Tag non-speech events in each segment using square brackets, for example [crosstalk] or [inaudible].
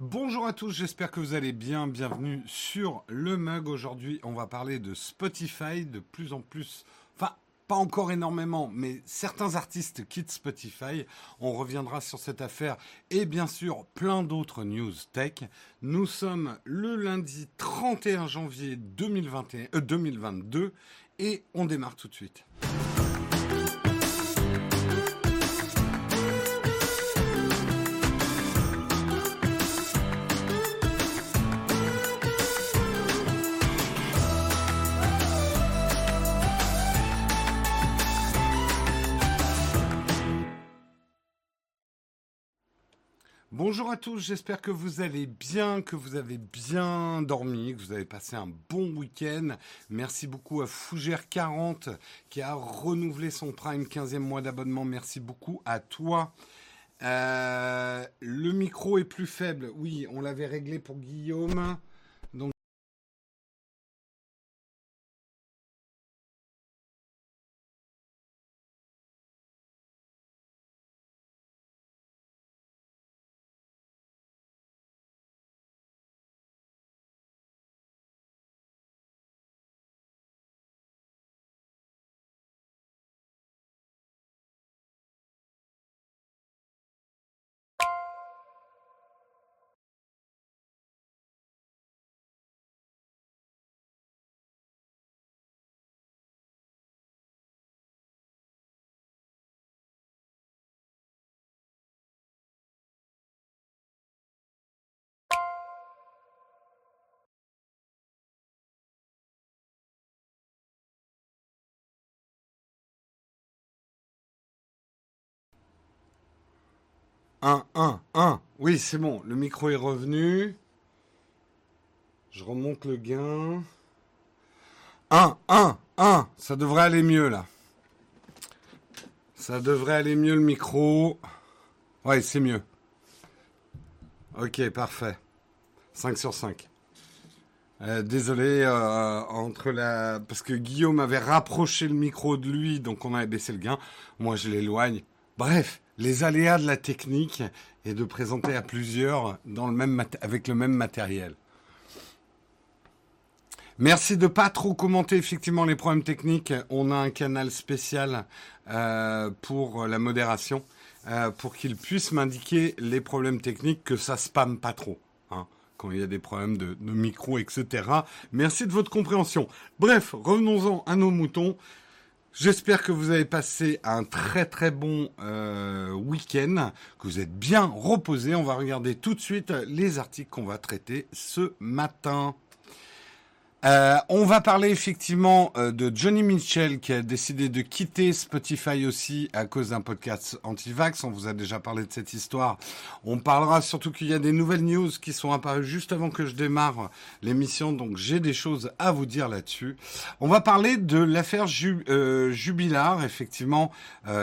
Bonjour à tous, j'espère que vous allez bien. Bienvenue sur le mug. Aujourd'hui, on va parler de Spotify de plus en plus. Enfin, pas encore énormément, mais certains artistes quittent Spotify. On reviendra sur cette affaire et bien sûr plein d'autres news tech. Nous sommes le lundi 31 janvier 2021, 2022 et on démarre tout de suite. Bonjour à tous, j'espère que vous allez bien, que vous avez bien dormi, que vous avez passé un bon week-end. Merci beaucoup à Fougère40 qui a renouvelé son Prime 15e mois d'abonnement. Merci beaucoup à toi. Euh, le micro est plus faible. Oui, on l'avait réglé pour Guillaume. Un, un, un. Oui, c'est bon. Le micro est revenu. Je remonte le gain. Un, un, un. Ça devrait aller mieux là. Ça devrait aller mieux le micro. Ouais, c'est mieux. Ok, parfait. 5 sur 5. Euh, désolé, euh, entre la... parce que Guillaume avait rapproché le micro de lui, donc on avait baissé le gain. Moi, je l'éloigne. Bref, les aléas de la technique et de présenter à plusieurs avec le même matériel. Merci de pas trop commenter effectivement les problèmes techniques. On a un canal spécial euh, pour la modération euh, pour qu'il puisse m'indiquer les problèmes techniques que ça spamme pas trop. Hein, quand il y a des problèmes de micro, etc. Merci de votre compréhension. Bref, revenons-en à nos moutons. J'espère que vous avez passé un très très bon euh, week-end, que vous êtes bien reposé. On va regarder tout de suite les articles qu'on va traiter ce matin. Euh, on va parler effectivement euh, de Johnny Mitchell qui a décidé de quitter Spotify aussi à cause d'un podcast anti-vax. On vous a déjà parlé de cette histoire. On parlera surtout qu'il y a des nouvelles news qui sont apparues juste avant que je démarre l'émission, donc j'ai des choses à vous dire là-dessus. On va parler de l'affaire euh, Jubilar. Effectivement,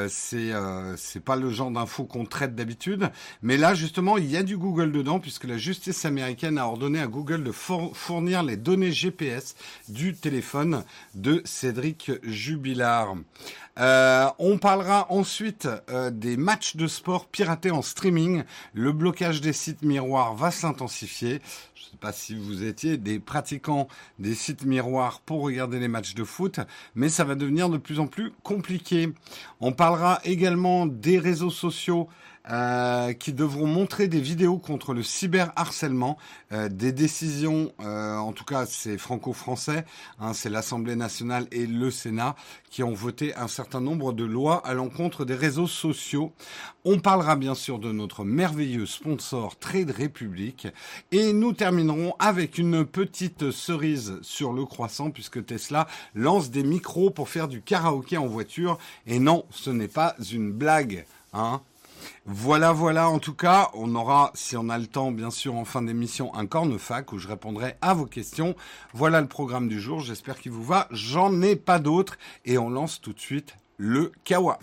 c'est c'est pas le genre d'infos qu'on traite d'habitude, mais là justement il y a du Google dedans puisque la justice américaine a ordonné à Google de fournir les données GPS du téléphone de Cédric Jubilard. Euh, on parlera ensuite euh, des matchs de sport piratés en streaming. Le blocage des sites miroirs va s'intensifier. Je ne sais pas si vous étiez des pratiquants des sites miroirs pour regarder les matchs de foot, mais ça va devenir de plus en plus compliqué. On parlera également des réseaux sociaux euh, qui devront montrer des vidéos contre le cyberharcèlement, euh, des décisions, euh, en tout cas c'est franco-français, hein, c'est l'Assemblée nationale et le Sénat qui ont voté un certain nombre de lois à l'encontre des réseaux sociaux. On parlera bien sûr de notre merveilleux sponsor Trade Republic et nous terminerons avec une petite cerise sur le croissant puisque Tesla lance des micros pour faire du karaoké en voiture et non, ce n'est pas une blague. Hein voilà, voilà. En tout cas, on aura, si on a le temps, bien sûr, en fin d'émission, un cornefac où je répondrai à vos questions. Voilà le programme du jour. J'espère qu'il vous va. J'en ai pas d'autres. Et on lance tout de suite le Kawa.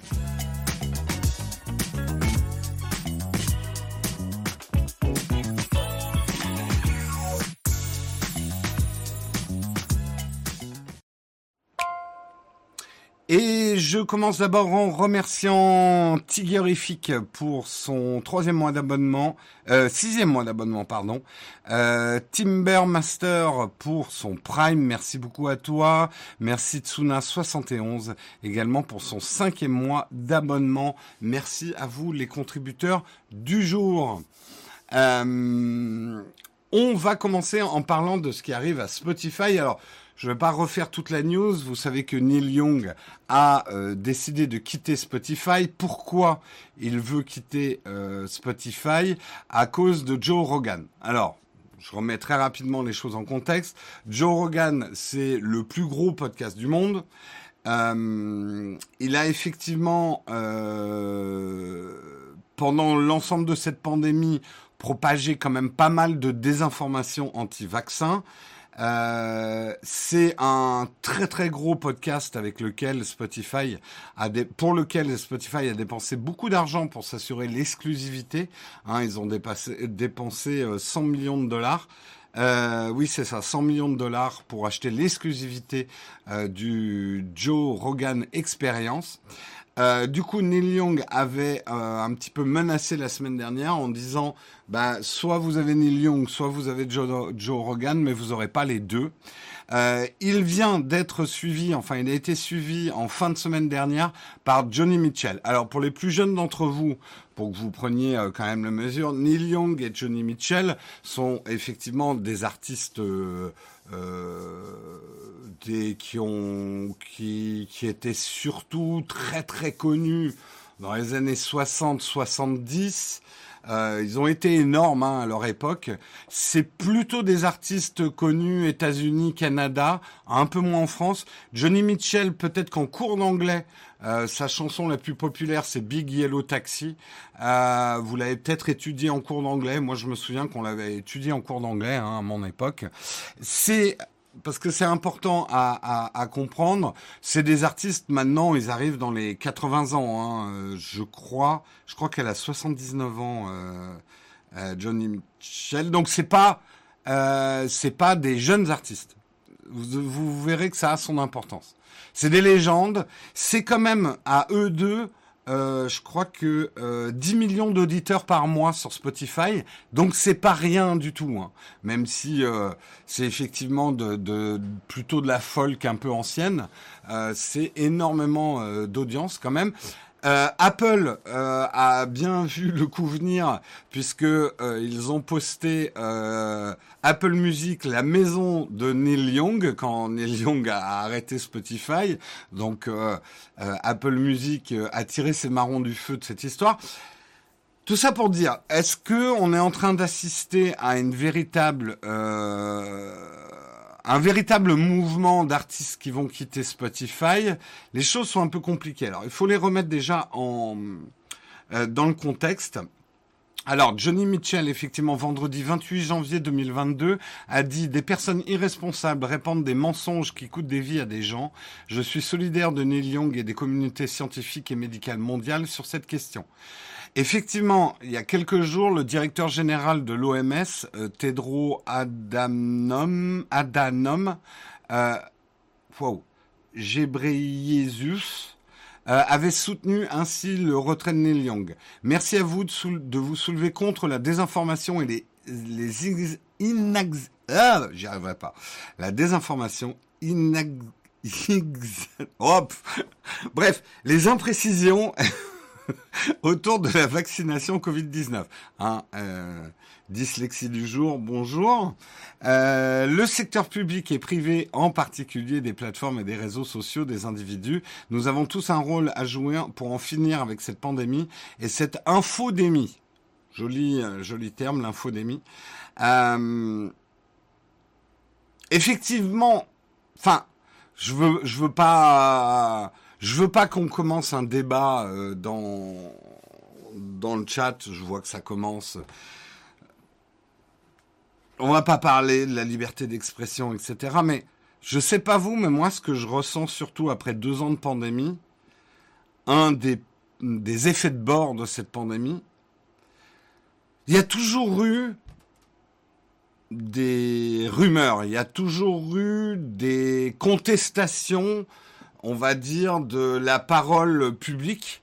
Et je commence d'abord en remerciant Tigerifique pour son troisième mois d'abonnement, euh, sixième mois d'abonnement, pardon. Euh, Timbermaster pour son Prime, merci beaucoup à toi. Merci Tsuna71 également pour son cinquième mois d'abonnement. Merci à vous les contributeurs du jour. Euh, on va commencer en parlant de ce qui arrive à Spotify. Alors, je ne vais pas refaire toute la news. Vous savez que Neil Young a euh, décidé de quitter Spotify. Pourquoi il veut quitter euh, Spotify? À cause de Joe Rogan. Alors, je remets très rapidement les choses en contexte. Joe Rogan, c'est le plus gros podcast du monde. Euh, il a effectivement, pendant l'ensemble de cette pandémie, propagé quand même pas mal de désinformation anti-vaccin. Euh, c'est un très très gros podcast avec lequel Spotify a pour lequel Spotify a dépensé beaucoup d'argent pour s'assurer l'exclusivité. Hein, ils ont dépensé 100 euh, millions de dollars. Euh, oui, c'est ça, 100 millions de dollars pour acheter l'exclusivité euh, du Joe Rogan Experience. Euh, du coup, Neil Young avait euh, un petit peu menacé la semaine dernière en disant, bah, soit vous avez Neil Young, soit vous avez Joe, Joe Rogan, mais vous n'aurez pas les deux. Euh, il vient d'être suivi, enfin, il a été suivi en fin de semaine dernière par Johnny Mitchell. Alors, pour les plus jeunes d'entre vous, pour que vous preniez euh, quand même la mesure, Neil Young et Johnny Mitchell sont effectivement des artistes euh, des, qui ont qui, qui étaient surtout très très connus dans les années 60-70. Euh, ils ont été énormes hein, à leur époque. C'est plutôt des artistes connus États-Unis, Canada, un peu moins en France. Johnny Mitchell, peut-être qu'en cours d'anglais, euh, sa chanson la plus populaire, c'est Big Yellow Taxi. Euh, vous l'avez peut-être étudié en cours d'anglais. Moi, je me souviens qu'on l'avait étudié en cours d'anglais hein, à mon époque. C'est parce que c'est important à, comprendre. C'est des artistes maintenant, ils arrivent dans les 80 ans. Hein, euh, je crois, je crois qu'elle a 79 ans, Johnny Mitchell. Donc c'est pas, c'est pas des jeunes artistes. Vous verrez que ça a son importance. C'est des légendes. C'est quand même à eux deux euh, je crois que euh, 10 millions d'auditeurs par mois sur Spotify, donc c'est pas rien du tout. Hein. Même si euh, c'est effectivement de, plutôt de la folk un peu ancienne, euh, c'est énormément d'audience quand même. Euh, Apple euh, a bien [laughs] vu le coup venir puisque euh, ils ont posté euh, Apple Music, la maison de Neil Young, quand Neil Young a arrêté Spotify. Donc Apple Music a tiré ses marrons du feu de cette histoire. Tout ça pour dire, est-ce que on est en train d'assister à une véritable un véritable mouvement d'artistes qui vont quitter Spotify, les choses sont un peu compliquées. Alors, il faut les remettre déjà euh, dans le contexte. Alors, Johnny Mitchell, effectivement, vendredi 28 janvier 2022, a dit des personnes irresponsables répandent des mensonges qui coûtent des vies à des gens. Je suis solidaire de Neil Young et des communautés scientifiques et médicales mondiales sur cette question. Effectivement, il y a quelques jours, le directeur général de l'OMS, euh, Tedros Adhanom, euh, wow, Ghebreyesus, euh, avait soutenu ainsi le retrait de Neil Young. Merci à vous de, de vous soulever contre la désinformation et les, les inax... Ah, j'y arriverai pas. La désinformation inax... [laughs] Hop Bref, les imprécisions [laughs] autour de la vaccination Covid-19. Hein, euh, dyslexie du jour, bonjour. Euh, le secteur public et privé, en particulier des plateformes et des réseaux sociaux des individus, nous avons tous un rôle à jouer pour en finir avec cette pandémie et cette infodémie. Joli, euh, joli terme, l'infodémie. Effectivement, enfin, je veux, je veux pas je veux pas qu'on commence un débat euh, dans le chat. Je vois que ça commence. On va pas parler de la liberté d'expression, etc. Mais je sais pas vous, mais moi, ce que je ressens surtout après deux ans de pandémie, un des des effets de bord de cette pandémie, il y a toujours eu des rumeurs, il y a toujours eu des contestations on va dire, de la parole publique.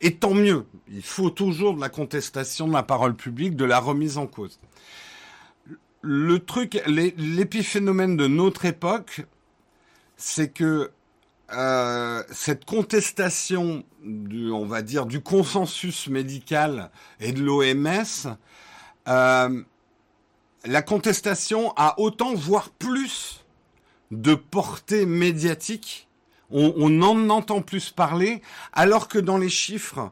Et tant mieux. Il faut toujours de la contestation de la parole publique, de la remise en cause. Le truc, l'épiphénomène de notre époque, c'est que euh, cette contestation du, on va dire, du consensus médical et de l'OMS, euh, la contestation a autant, voire plus, de portée médiatique. On, en entend plus parler, alors que dans les chiffres,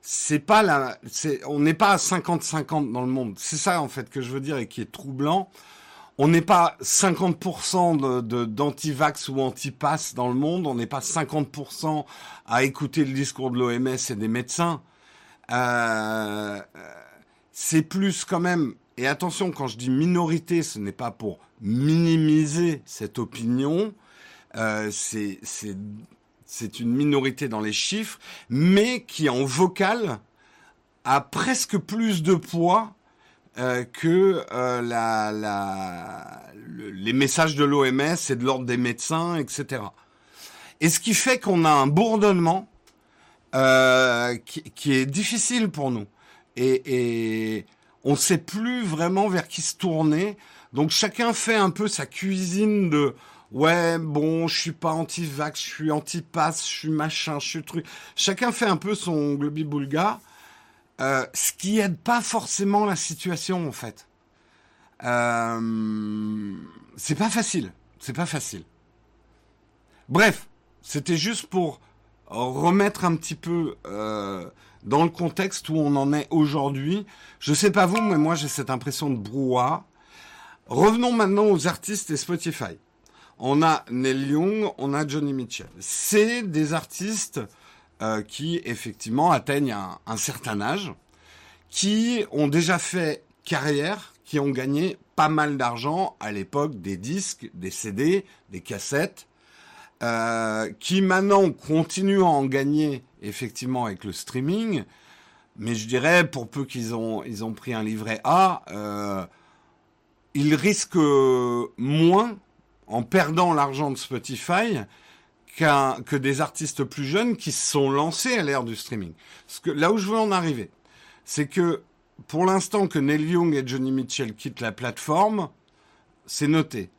c'est pas la, c'est, on n'est pas à 50-50 dans le monde. C'est ça en fait que je veux dire et qui est troublant on n'est pas 50% de, d'anti-vax ou anti-pass dans le monde, on n'est pas 50% à écouter le discours de l'OMS et des médecins. Euh, c'est plus quand même, et attention, quand je dis minorité, ce n'est pas pour minimiser cette opinion, euh, c'est, une minorité dans les chiffres, mais qui en vocal a presque plus de poids euh, que euh, les messages de l'OMS et de l'ordre des médecins, etc. Et ce qui fait qu'on a un bourdonnement qui, est difficile pour nous. Et on ne sait plus vraiment vers qui se tourner. Donc chacun fait un peu sa cuisine de ouais bon je suis pas anti-vax, je suis anti-pass, je suis machin, je suis truc. Chacun fait un peu son globi-boulga. Euh, ce qui aide pas forcément la situation en fait. Euh, c'est pas facile, c'est pas facile. Bref, c'était juste pour remettre un petit peu euh, dans le contexte où on en est aujourd'hui. Je sais pas vous, mais moi j'ai cette impression de brouhaha. Revenons maintenant aux artistes et Spotify. On a Neil Young, on a Johnny Mitchell. C'est des artistes euh, qui effectivement atteignent un, certain âge, qui ont déjà fait carrière, qui ont gagné pas mal d'argent à l'époque des disques, des CD, des cassettes, euh, qui maintenant continuent à en gagner effectivement avec le streaming, mais je dirais pour peu qu'ils ont ils ont pris un livret A, euh, ils risquent moins en perdant l'argent de Spotify que des artistes plus jeunes qui se sont lancés à l'ère du streaming. Là où je veux en arriver, c'est que pour l'instant que Neil Young et Johnny Mitchell quittent la plateforme, c'est noté.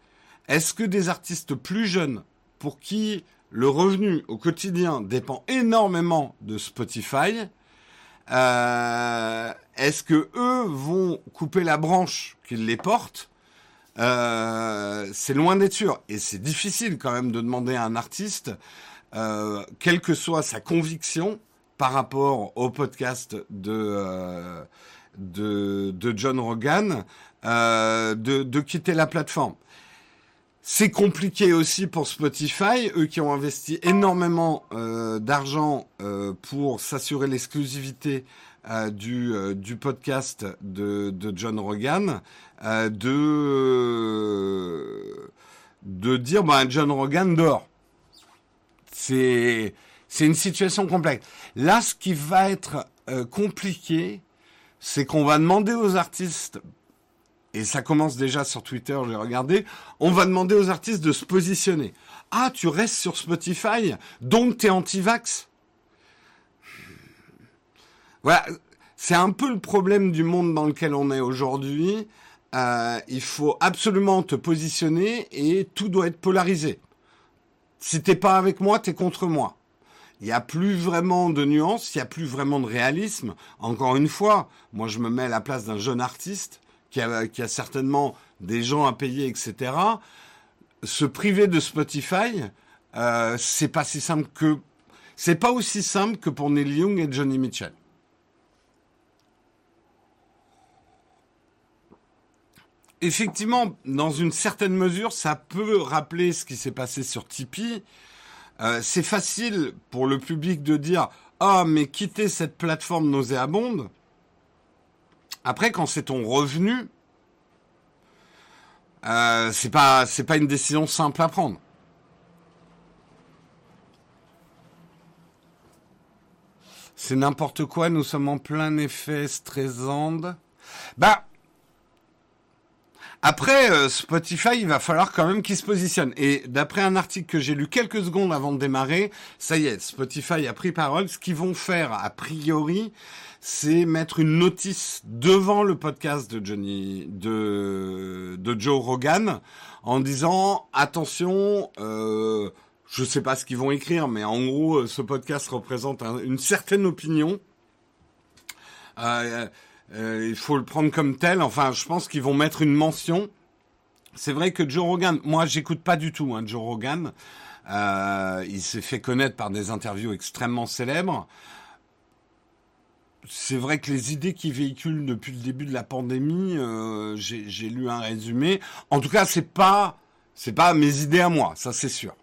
Est-ce que des artistes plus jeunes, pour qui le revenu au quotidien dépend énormément de Spotify, euh, est-ce que eux vont couper la branche qui les porte euh, c'est loin d'être sûr. Et c'est difficile quand même de demander à un artiste, euh, quelle que soit sa conviction par rapport au podcast de, euh, de, John Rogan, de, de quitter la plateforme. C'est compliqué aussi pour Spotify, eux qui ont investi énormément d'argent pour s'assurer l'exclusivité euh, du, euh, du podcast de, de John Rogan, euh, de, de dire bah, John Rogan. C'est, c'est une situation complexe. Là, ce qui va être compliqué, c'est qu'on va demander aux artistes, et ça commence déjà sur Twitter, j'ai regardé, on va demander aux artistes de se positionner. Ah, tu restes sur Spotify, donc t'es anti-vax voilà, c'est un peu le problème du monde dans lequel on est aujourd'hui. Euh, il faut absolument te positionner et tout doit être polarisé. Si t'es pas avec moi, t'es contre moi. Il n'y a plus vraiment de nuances, il n'y a plus vraiment de réalisme. Encore une fois, moi je me mets à la place d'un jeune artiste qui a, certainement des gens à payer, etc. Se priver de Spotify, euh, c'est pas si c'est pas aussi simple que pour Neil Young et Johnny Mitchell. Effectivement, dans une certaine mesure, ça peut rappeler ce qui s'est passé sur Tipeee. Euh, c'est facile pour le public de dire ah mais quitter cette plateforme nauséabonde. Après, quand c'est ton revenu, euh, c'est pas pas une décision simple à prendre. C'est n'importe quoi. Nous sommes en plein effet stressant. Bah Après, euh, Spotify, il va falloir quand même qu'il se positionne. Et d'après un article que j'ai lu quelques secondes avant de démarrer, ça y est, Spotify a pris parole. Ce qu'ils vont faire, a priori, c'est mettre une notice devant le podcast de Johnny, de, de Joe Rogan, en disant attention. Euh, je sais pas ce qu'ils vont écrire, mais en gros, euh, ce podcast représente une certaine opinion. Euh, euh, il faut le prendre comme tel. Enfin, je pense qu'ils vont mettre une mention. C'est vrai que Joe Rogan, moi, j'écoute pas du tout hein, Joe Rogan. Euh, il s'est fait connaître par des interviews extrêmement célèbres. C'est vrai que les idées qu'il véhicule depuis le début de la pandémie, euh, j'ai lu un résumé. En tout cas, c'est pas, c'est pas mes idées à moi, ça c'est sûr.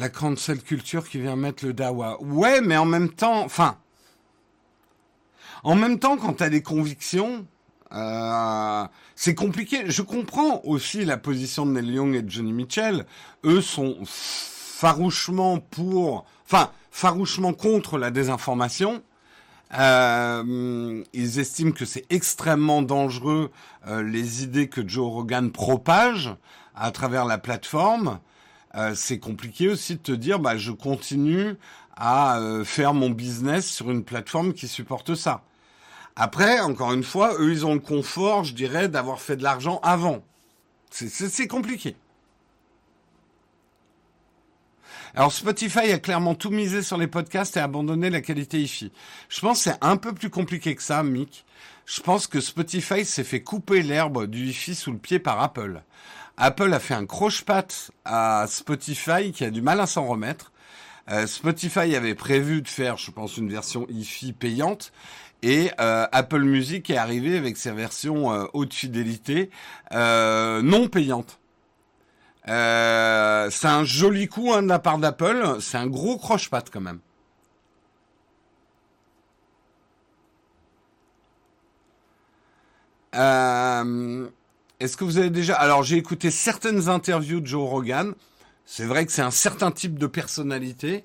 La cancel culture qui vient mettre le dawa. Ouais, mais en même temps, enfin, en même temps, quand tu as des convictions, euh, c'est compliqué. Je comprends aussi la position de Neil Young et de Johnny Mitchell. Eux sont farouchement pour, enfin, farouchement contre la désinformation. Euh, ils estiment que c'est extrêmement dangereux euh, les idées que Joe Rogan propage à travers la plateforme. Euh, c'est compliqué aussi de te dire, bah, je continue à euh, faire mon business sur une plateforme qui supporte ça. Après, encore une fois, eux, ils ont le confort, je dirais, d'avoir fait de l'argent avant. C'est compliqué. Alors Spotify a clairement tout misé sur les podcasts et abandonné la qualité hi Je pense que c'est un peu plus compliqué que ça, Mick. Je pense que Spotify s'est fait couper l'herbe du hi sous le pied par Apple. Apple a fait un croche-patte à Spotify qui a du mal à s'en remettre. Euh, Spotify avait prévu de faire, je pense, une version hi payante. Et euh, Apple Music est arrivé avec sa version euh, haute fidélité non payante. c'est un joli coup hein, de la part d'Apple. C'est un gros croche-patte quand même. Est-ce que vous avez déjà... Alors j'ai écouté certaines interviews de Joe Rogan. C'est vrai que c'est un certain type de personnalité.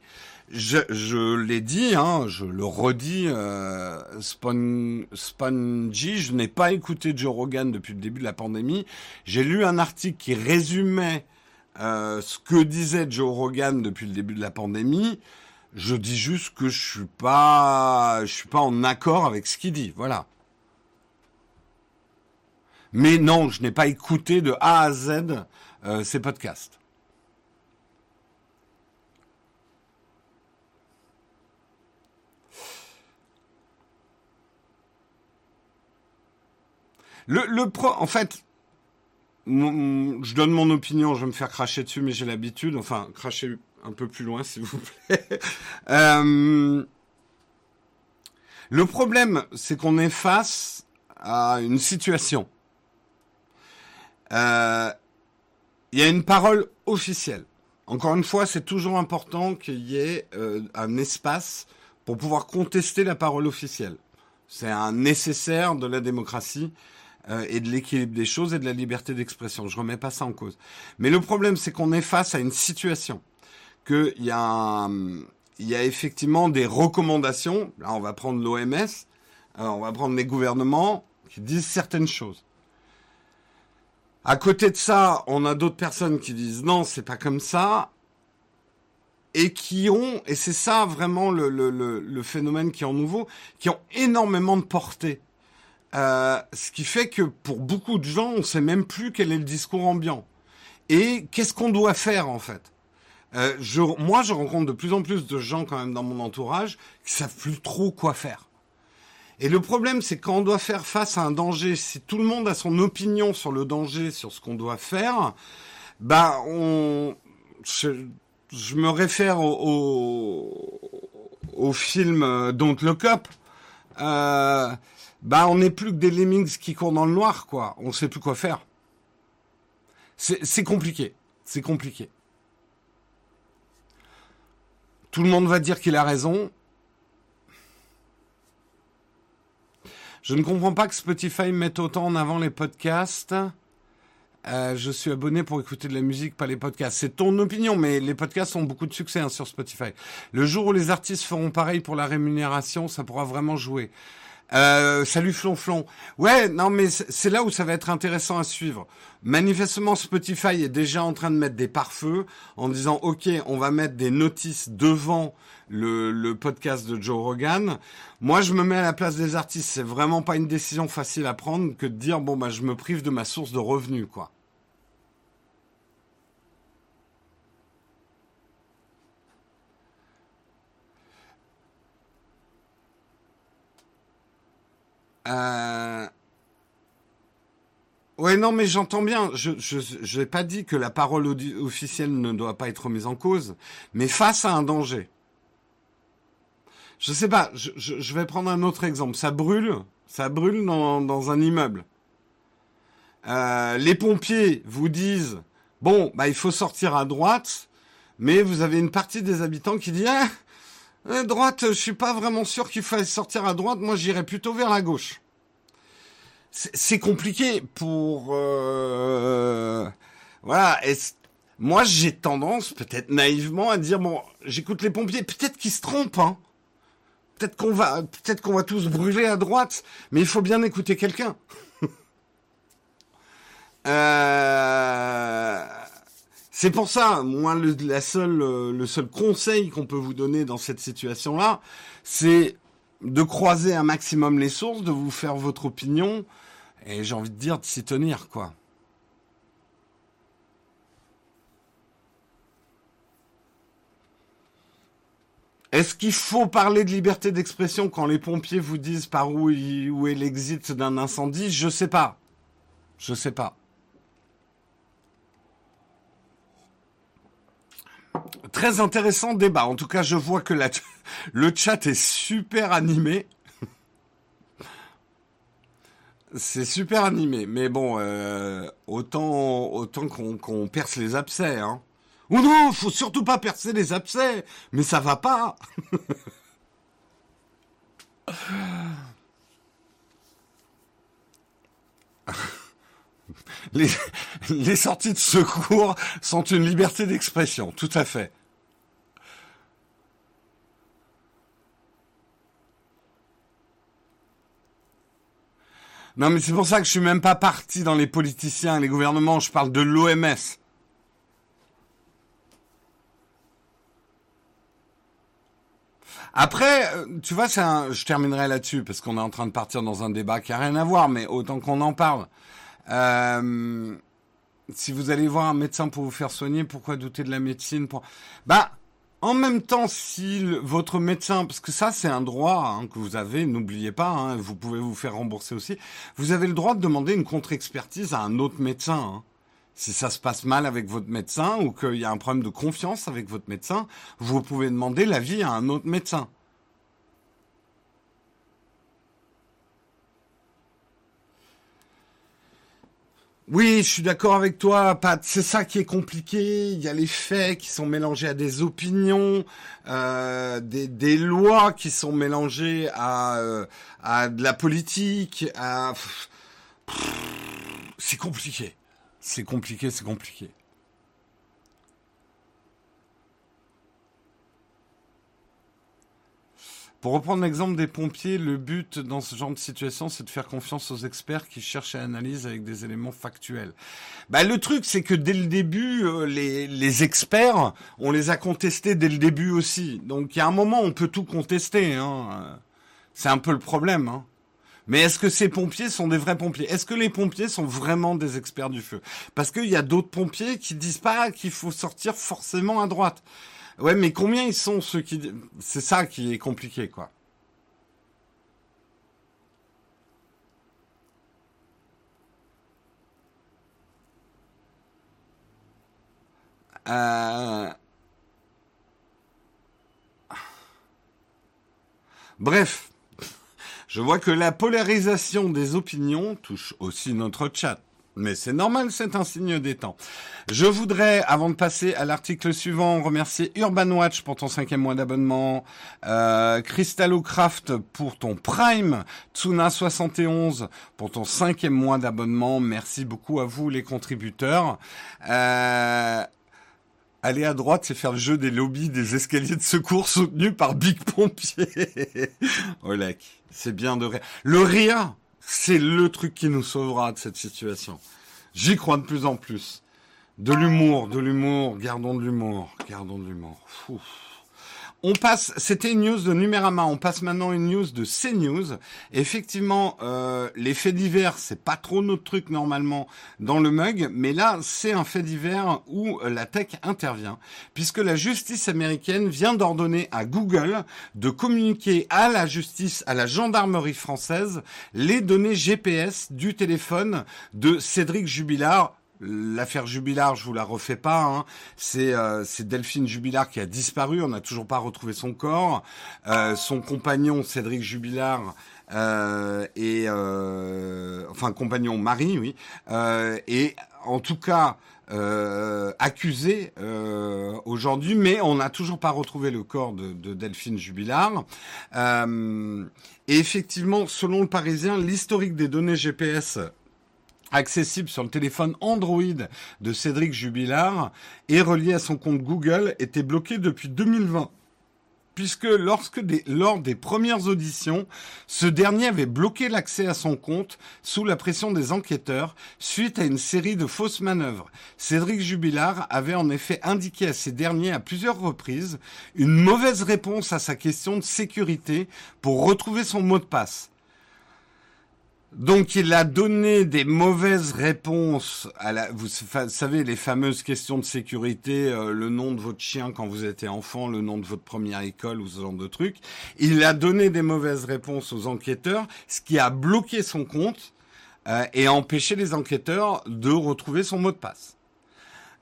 Je, je l'ai dit, hein, je le redis, euh, Spongy, je n'ai pas écouté Joe Rogan depuis le début de la pandémie. J'ai lu un article qui résumait euh, ce que disait Joe Rogan depuis le début de la pandémie. Je dis juste que je suis pas, je suis pas en accord avec ce qu'il dit. Voilà. Mais non, je n'ai pas écouté de A à Z euh, ces podcasts. Le, le pro, en fait, je donne mon opinion, je vais me faire cracher dessus, mais j'ai l'habitude, enfin, cracher un peu plus loin, [laughs] s'il vous plaît. Euh, le problème, c'est qu'on est face à une situation euh, y a une parole officielle. Encore une fois, c'est toujours important qu'il y ait euh, un espace pour pouvoir contester la parole officielle. C'est un nécessaire de la démocratie euh, et de l'équilibre des choses et de la liberté d'expression. Je remets pas ça en cause. Mais le problème, c'est qu'on est face à une situation qu'il y a il y a effectivement des recommandations. Là, on va prendre l'OMS, on va prendre les gouvernements qui disent certaines choses. À côté de ça, on a d'autres personnes qui disent non, c'est pas comme ça. Et qui ont, et c'est ça vraiment le, le, le, phénomène qui est en nouveau, qui ont énormément de portée. Euh, ce qui fait que pour beaucoup de gens, on sait même plus quel est le discours ambiant. Et qu'est-ce qu'on doit faire en fait? Euh, je, Moi, je rencontre de plus en plus de gens quand même dans mon entourage qui savent plus trop quoi faire. Et le problème, c'est quand on doit faire face à un danger, si tout le monde a son opinion sur le danger, sur ce qu'on doit faire, bah on, je, me réfère au, au, film Don't Look Up. Euh, bah on n'est plus que des lemmings qui courent dans le noir, quoi. On sait plus quoi faire. C'est compliqué. C'est compliqué. Tout le monde va dire qu'il a raison. Je ne comprends pas que Spotify mette autant en avant les podcasts. Euh, je suis abonné pour écouter de la musique, pas les podcasts. C'est ton opinion, mais les podcasts ont beaucoup de succès hein, sur Spotify. Le jour où les artistes feront pareil pour la rémunération, ça pourra vraiment jouer. Euh, salut Flonflon. Ouais, non, mais c'est là où ça va être intéressant à suivre. Manifestement, Spotify est déjà en train de mettre des pare-feux en disant, OK, on va mettre des notices devant le, le, podcast de Joe Rogan. Moi, je me mets à la place des artistes. C'est vraiment pas une décision facile à prendre que de dire, bon, bah, je me prive de ma source de revenus, quoi. Euh... Ouais, non, mais j'entends bien. Je je n'ai pas dit que la parole officielle ne doit pas être mise en cause, mais face à un danger. Je sais pas. Je, je, vais prendre un autre exemple. Ça brûle. Ça brûle dans, dans un immeuble. Euh, les pompiers vous disent bon, bah il faut sortir à droite, mais vous avez une partie des habitants qui dit ah, à droite, je suis pas vraiment sûr qu'il faille sortir à droite. Moi, j'irais plutôt vers la gauche. C'est compliqué pour euh, voilà. Moi, j'ai tendance, peut-être naïvement, à dire bon, j'écoute les pompiers. Peut-être qu'ils se trompent. Hein. Peut-être qu'on va, peut-être qu'on va tous brûler à droite, mais il faut bien écouter quelqu'un. [laughs] euh... C'est pour ça, moi, euh, le seul conseil qu'on peut vous donner dans cette situation-là, c'est de croiser un maximum les sources, de vous faire votre opinion, et j'ai envie de dire de s'y tenir, quoi. Est-ce qu'il faut parler de liberté d'expression quand les pompiers vous disent par où, où est l'exit d'un incendie? Je sais pas. Je sais pas. Très intéressant débat. En tout cas, je vois que [laughs] le chat est super animé. C'est super animé, mais bon, euh, autant autant qu'on perce les abcès. Hein. Ou non, faut surtout pas percer les abcès, mais ça va pas. [laughs] [laughs] les, sorties de secours sont une liberté d'expression, tout à fait. Non, mais c'est pour ça que je suis même pas parti dans les politiciens, les gouvernements. Je parle de l'OMS. Après, euh, tu vois, je terminerai là-dessus parce qu'on est en train de partir dans un débat qui a rien à voir, mais autant qu'on en parle. Euh, si vous allez voir un médecin pour vous faire soigner, pourquoi douter de la médecine. Bah, en même temps, si votre médecin, parce que ça c'est un droit hein, que vous avez, n'oubliez pas, hein, vous pouvez vous faire rembourser aussi, vous avez le droit de demander une contre-expertise à un autre médecin. Hein. Si ça se passe mal avec votre médecin ou qu'il y a un problème de confiance avec votre médecin, vous pouvez demander l'avis à un autre médecin. Oui, je suis d'accord avec toi, Pat. C'est ça qui est compliqué. Il y a les faits qui sont mélangés à des opinions, euh, des, lois qui sont mélangées à, euh, de la politique. C'est compliqué. C'est compliqué, c'est compliqué. Pour reprendre l'exemple des pompiers, le but dans ce genre de situation, c'est de faire confiance aux experts qui cherchent à analyser avec des éléments factuels. Bah, le truc, c'est que dès le début, euh, les, experts, on les a contestés dès le début aussi. Donc il y a un moment, on peut tout contester. Hein. C'est un peu le problème. Hein. Mais est-ce que ces pompiers sont des vrais pompiers? Est-ce que les pompiers sont vraiment des experts du feu? Parce qu'il y a d'autres pompiers qui disent pas qu'il faut sortir forcément à droite. Ouais, mais combien ils sont ceux qui... C'est ça qui est compliqué, quoi. Euh... Bref, je vois que la polarisation des opinions touche aussi notre chat. Mais c'est normal, c'est un signe des temps. Je voudrais, avant de passer à l'article suivant, remercier Urban Watch pour ton cinquième mois d'abonnement, euh, Crystallocraft pour ton Prime, Tsuna71 pour ton cinquième mois d'abonnement. Merci beaucoup à vous les contributeurs. Euh, aller à droite, c'est faire le jeu des lobbies des escaliers de secours soutenus par Big Pompier. [laughs] Olek, c'est bien de rire. Le rire, c'est le truc qui nous sauvera de cette situation. J'y crois de plus en plus. De l'humour, de l'humour, gardons de l'humour, gardons de l'humour. On passe, c'était une news de Numérama, on passe maintenant une news de CNews. Effectivement, euh, les faits divers, c'est pas trop notre truc normalement dans le mug, mais là, c'est un fait divers où la tech intervient, puisque la justice américaine vient d'ordonner à Google de communiquer à la justice, à la gendarmerie française, les données GPS du téléphone de Cédric Jubilard, L'affaire Jubilard, je vous la refais pas. Hein. Euh, c'est Delphine Jubilard qui a disparu. On n'a toujours pas retrouvé son corps. Euh, son compagnon Cédric Jubilard euh, et enfin compagnon Marie, oui. et en tout cas accusé aujourd'hui, mais on n'a toujours pas retrouvé le corps de, de Delphine Jubilard. et effectivement, selon le Parisien, l'historique des données GPS accessible sur le téléphone Android de Cédric Jubilard et relié à son compte Google était bloqué depuis 2020 puisque lorsque lors des premières auditions, ce dernier avait bloqué l'accès à son compte sous la pression des enquêteurs suite à une série de fausses manœuvres. Cédric Jubilard avait en effet indiqué à ces derniers à plusieurs reprises une mauvaise réponse à sa question de sécurité pour retrouver son mot de passe. Donc il a donné des mauvaises réponses à la, vous savez les fameuses questions de sécurité, euh, le nom de votre chien quand vous étiez enfant, le nom de votre première école ou ce genre de trucs. Il a donné des mauvaises réponses aux enquêteurs, ce qui a bloqué son compte euh, et empêché les enquêteurs de retrouver son mot de passe.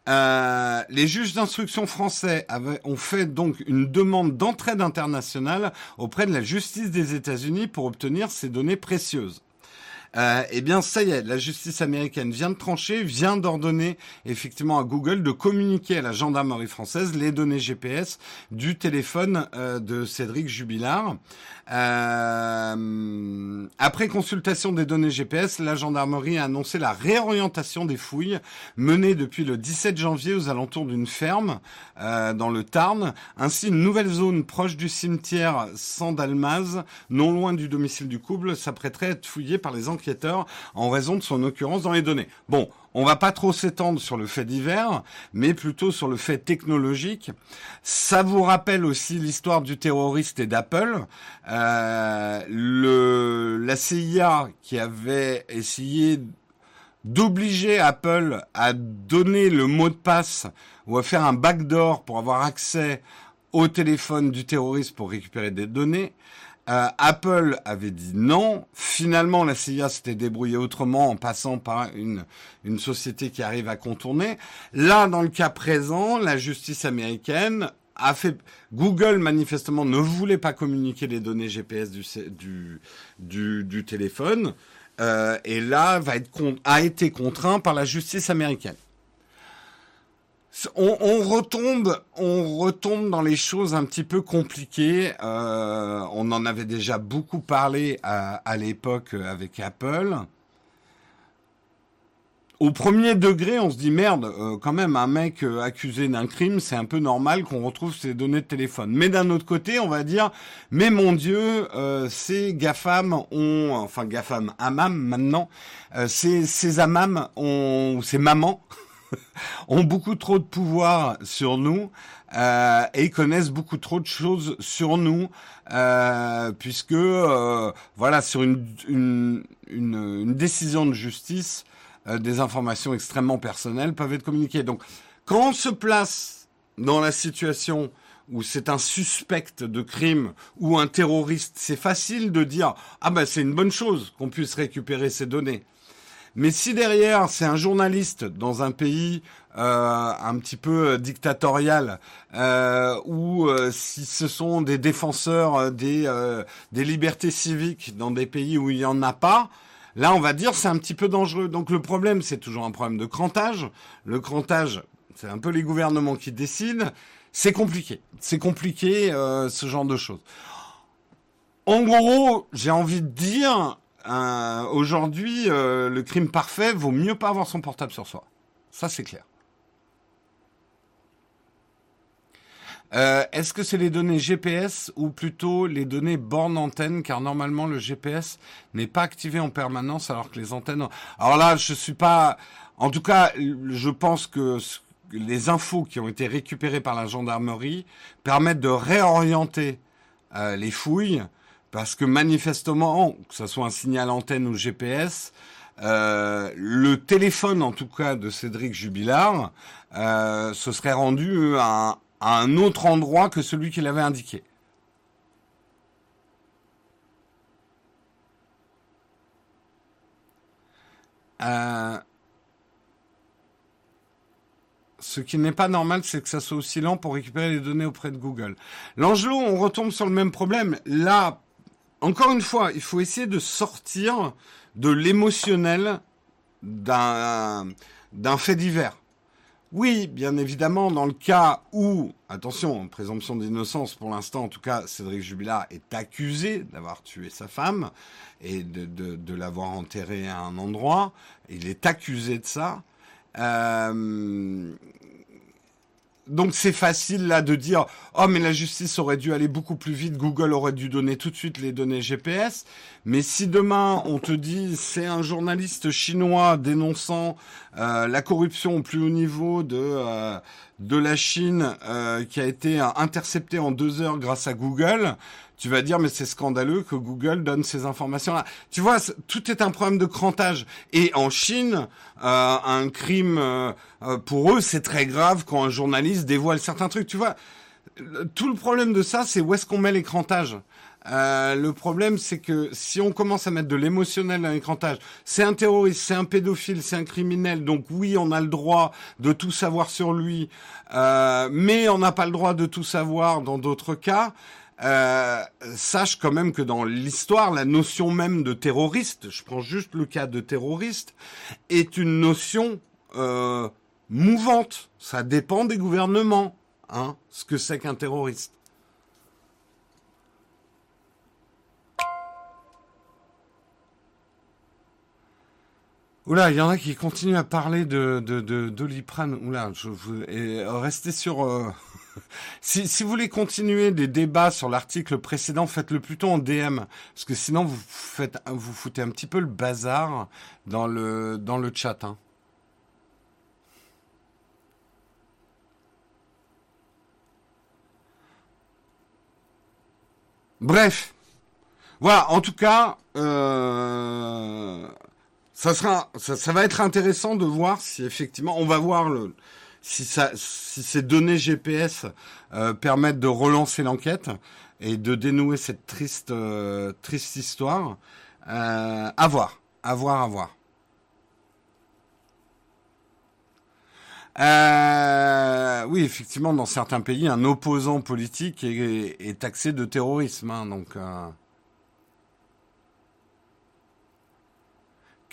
Euh, les juges d'instruction français ont fait donc une demande d'entraide internationale auprès de la justice des États-Unis pour obtenir ces données précieuses. Euh, eh bien, ça y est, la justice américaine vient de trancher, vient d'ordonner effectivement à Google de communiquer à la gendarmerie française les données GPS du téléphone euh, de Cédric Jubilard. Euh, après consultation des données GPS, la gendarmerie a annoncé la réorientation des fouilles menées depuis le 17 janvier aux alentours d'une ferme euh, dans le Tarn. Ainsi, une nouvelle zone proche du cimetière Sandalmaz, non loin du domicile du couple, s'apprêterait à être fouillée par les enquêteurs en raison de son occurrence dans les données. Bon, on va pas trop s'étendre sur le fait divers, mais plutôt sur le fait technologique. Ça vous rappelle aussi l'histoire du terroriste et d'Apple. Euh, la CIA qui avait essayé d'obliger Apple à donner le mot de passe ou à faire un backdoor pour avoir accès au téléphone du terroriste pour récupérer des données. Euh, Apple avait dit non. Finalement, la CIA s'était débrouillée autrement en passant par une, une société qui arrive à contourner. Là, dans le cas présent, la justice américaine a fait Google manifestement ne voulait pas communiquer les données GPS du du du, téléphone euh, et là va être a été contraint par la justice américaine on, retombe, on retombe dans les choses un petit peu compliquées. Euh, on en avait déjà beaucoup parlé à, l'époque avec Apple. Au premier degré, on se dit merde, euh, quand même, un mec euh, accusé d'un crime, c'est un peu normal qu'on retrouve ses données de téléphone. Mais d'un autre côté, on va dire, mais mon Dieu, ces GAFAM ont, enfin GAFAM, AMAM maintenant, ces, ces AMAM ont, ces mamans [laughs] [laughs] ont beaucoup trop de pouvoir sur nous euh, et connaissent beaucoup trop de choses sur nous, euh, puisque euh, voilà sur une, une, décision de justice, des informations extrêmement personnelles peuvent être communiquées. Donc, quand on se place dans la situation où c'est un suspect de crime ou un terroriste, c'est facile de dire ah ben c'est une bonne chose qu'on puisse récupérer ces données. Mais si derrière c'est un journaliste dans un pays euh, un petit peu euh, dictatorial, euh, ou euh, si ce sont des défenseurs des, des libertés civiques dans des pays où il n'y en a pas, Là, on va dire c'est un petit peu dangereux. Donc le problème, c'est toujours un problème de crantage. Le crantage, c'est un peu les gouvernements qui décident. C'est compliqué. C'est compliqué euh, ce genre de choses. En gros, j'ai envie de dire, euh, aujourd'hui, euh, le crime parfait vaut mieux pas avoir son portable sur soi. Ça, c'est clair. Euh, Est-ce que c'est les données GPS ou plutôt les données borne antenne Car normalement le GPS n'est pas activé en permanence alors que les antennes. Alors là, je suis pas. En tout cas, je pense que les infos qui ont été récupérées par la gendarmerie permettent de réorienter les fouilles parce que manifestement, que ce soit un signal antenne ou GPS, euh, le téléphone en tout cas de Cédric Jubilard euh, se serait rendu à, un autre endroit que celui qu'il avait indiqué. Euh, ce qui n'est pas normal, c'est que ça soit aussi lent pour récupérer les données auprès de Google. L'Angelo, on retombe sur le même problème. Là, encore une fois, il faut essayer de sortir de l'émotionnel d'un fait divers. Oui, bien évidemment, dans le cas où, attention, présomption d'innocence pour l'instant, en tout cas, Cédric Jubilard est accusé d'avoir tué sa femme et de, de, l'avoir enterré à un endroit. Il est accusé de ça. Euh, donc c'est facile là de dire oh mais la justice aurait dû aller beaucoup plus vite, Google aurait dû donner tout de suite les données GPS. Mais si demain on te dit c'est un journaliste chinois dénonçant euh, la corruption au plus haut niveau de euh, de la Chine euh, qui a été intercepté en deux heures grâce à Google, tu vas dire mais c'est scandaleux que Google donne ces informations là. Tu vois, tout est un problème de crantage. Et en Chine, euh, un crime euh, euh, pour eux c'est très grave quand un journaliste dévoile certains trucs. Tu vois, tout le problème de ça c'est où est-ce qu'on met les. Euh, le problème, c'est que si on commence à mettre de l'émotionnel dans l'écrantage, c'est un terroriste, c'est un pédophile, c'est un criminel, donc oui, on a le droit de tout savoir sur lui, euh, mais on n'a pas le droit de tout savoir dans d'autres cas. Euh, sache quand même que dans l'histoire, la notion même de terroriste, je prends juste le cas de terroriste, est une notion euh, mouvante. Ça dépend des gouvernements, hein, ce que c'est qu'un terroriste. Oula, il y en a qui continuent à parler de de de. Oula, je vous et restez sur. Euh... [laughs] si, vous voulez continuer des débats sur l'article précédent, faites-le plutôt en DM, parce que sinon vous faites vous foutez un petit peu le bazar dans le dans chat. Hein. Bref, voilà. En tout cas. Euh ça sera, ça, va être intéressant de voir si effectivement, on va voir le, si ces données GPS euh, permettent de relancer l'enquête et de dénouer cette triste, euh, triste histoire. Euh, à voir, à voir, à voir. Euh, oui, effectivement, dans certains pays, un opposant politique est, taxé de terrorisme. Hein, donc,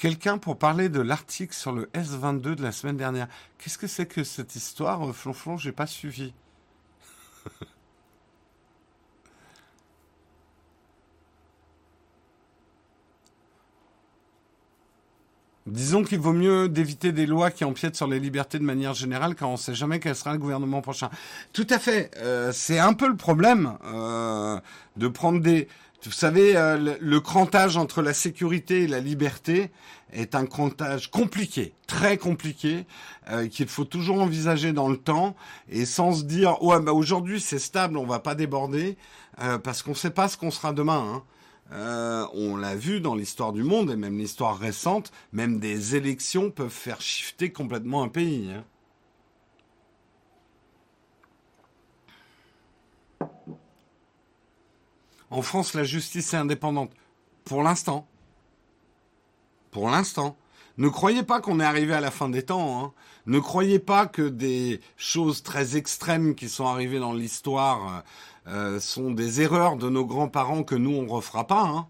Quelqu'un pour parler de l'article sur le S22 de la semaine dernière. Qu'est-ce que c'est que cette histoire, euh, Flonflon? J'ai pas suivi. [laughs] Disons qu'il vaut mieux d'éviter des lois qui empiètent sur les libertés de manière générale, car on ne sait jamais quel sera le gouvernement prochain. Tout à fait. Euh, c'est un peu le problème euh, de prendre des. Vous savez, euh, le, crantage entre la sécurité et la liberté est un crantage compliqué, très compliqué, euh, qu'il faut toujours envisager dans le temps et sans se dire ouais bah aujourd'hui c'est stable, on va pas déborder euh, parce qu'on ne sait pas ce qu'on sera demain. Hein. On l'a vu dans l'histoire du monde et même l'histoire récente, même des élections peuvent faire shifter complètement un pays. Hein. En France, la justice est indépendante. Pour l'instant. Pour l'instant. Ne croyez pas qu'on est arrivé à la fin des temps. Hein. Ne croyez pas que des choses très extrêmes qui sont arrivées dans l'histoire euh, sont des erreurs de nos grands-parents que nous, on refera pas. Hein.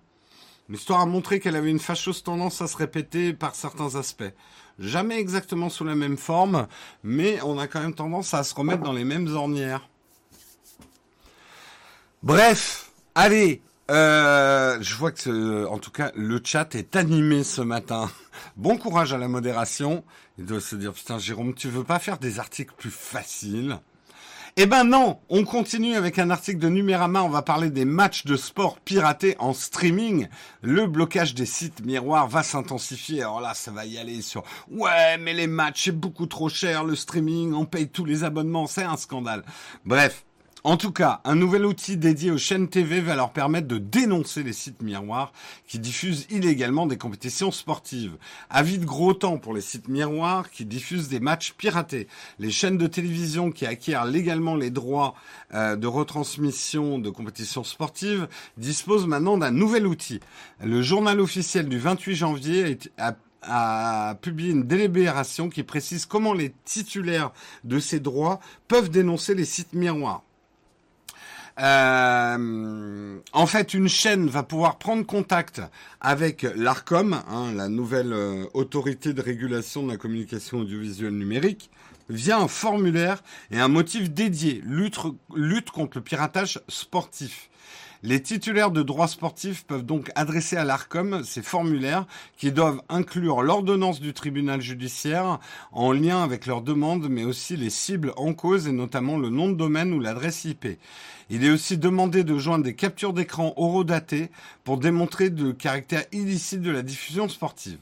L'histoire a montré qu'elle avait une fâcheuse tendance à se répéter par certains aspects. Jamais exactement sous la même forme, mais on a quand même tendance à se remettre dans les mêmes ornières. Bref, allez, euh, je vois que, en tout cas, le chat est animé ce matin. [laughs] Bon courage à la modération. Il doit se dire, putain, Jérôme, tu veux pas faire des articles plus faciles? Eh ben non, on continue avec un article de Numérama, on va parler des matchs de sport piratés en streaming. Le blocage des sites miroirs va s'intensifier. Alors là, ça va y aller sur ouais, mais les matchs c'est beaucoup trop cher, le streaming, on paye tous les abonnements, c'est un scandale. Bref, en tout cas, un nouvel outil dédié aux chaînes TV va leur permettre de dénoncer les sites miroirs qui diffusent illégalement des compétitions sportives. Avis de gros temps pour les sites miroirs qui diffusent des matchs piratés. Les chaînes de télévision qui acquièrent légalement les droits euh, de retransmission de compétitions sportives disposent maintenant d'un nouvel outil. Le journal officiel du 28 janvier a a publié une délibération qui précise comment les titulaires de ces droits peuvent dénoncer les sites miroirs. Euh, en fait, une chaîne va pouvoir prendre contact avec l'ARCOM, hein, la nouvelle euh, autorité de régulation de la communication audiovisuelle numérique, via un formulaire et un motif dédié, lutte, lutte contre le piratage sportif. Les titulaires de droits sportifs peuvent donc adresser à l'ARCOM ces formulaires qui doivent inclure l'ordonnance du tribunal judiciaire en lien avec leur demande, mais aussi les cibles en cause et notamment le nom de domaine ou l'adresse IP. Il est aussi demandé de joindre des captures d'écran horodatées pour démontrer le caractère illicite de la diffusion sportive.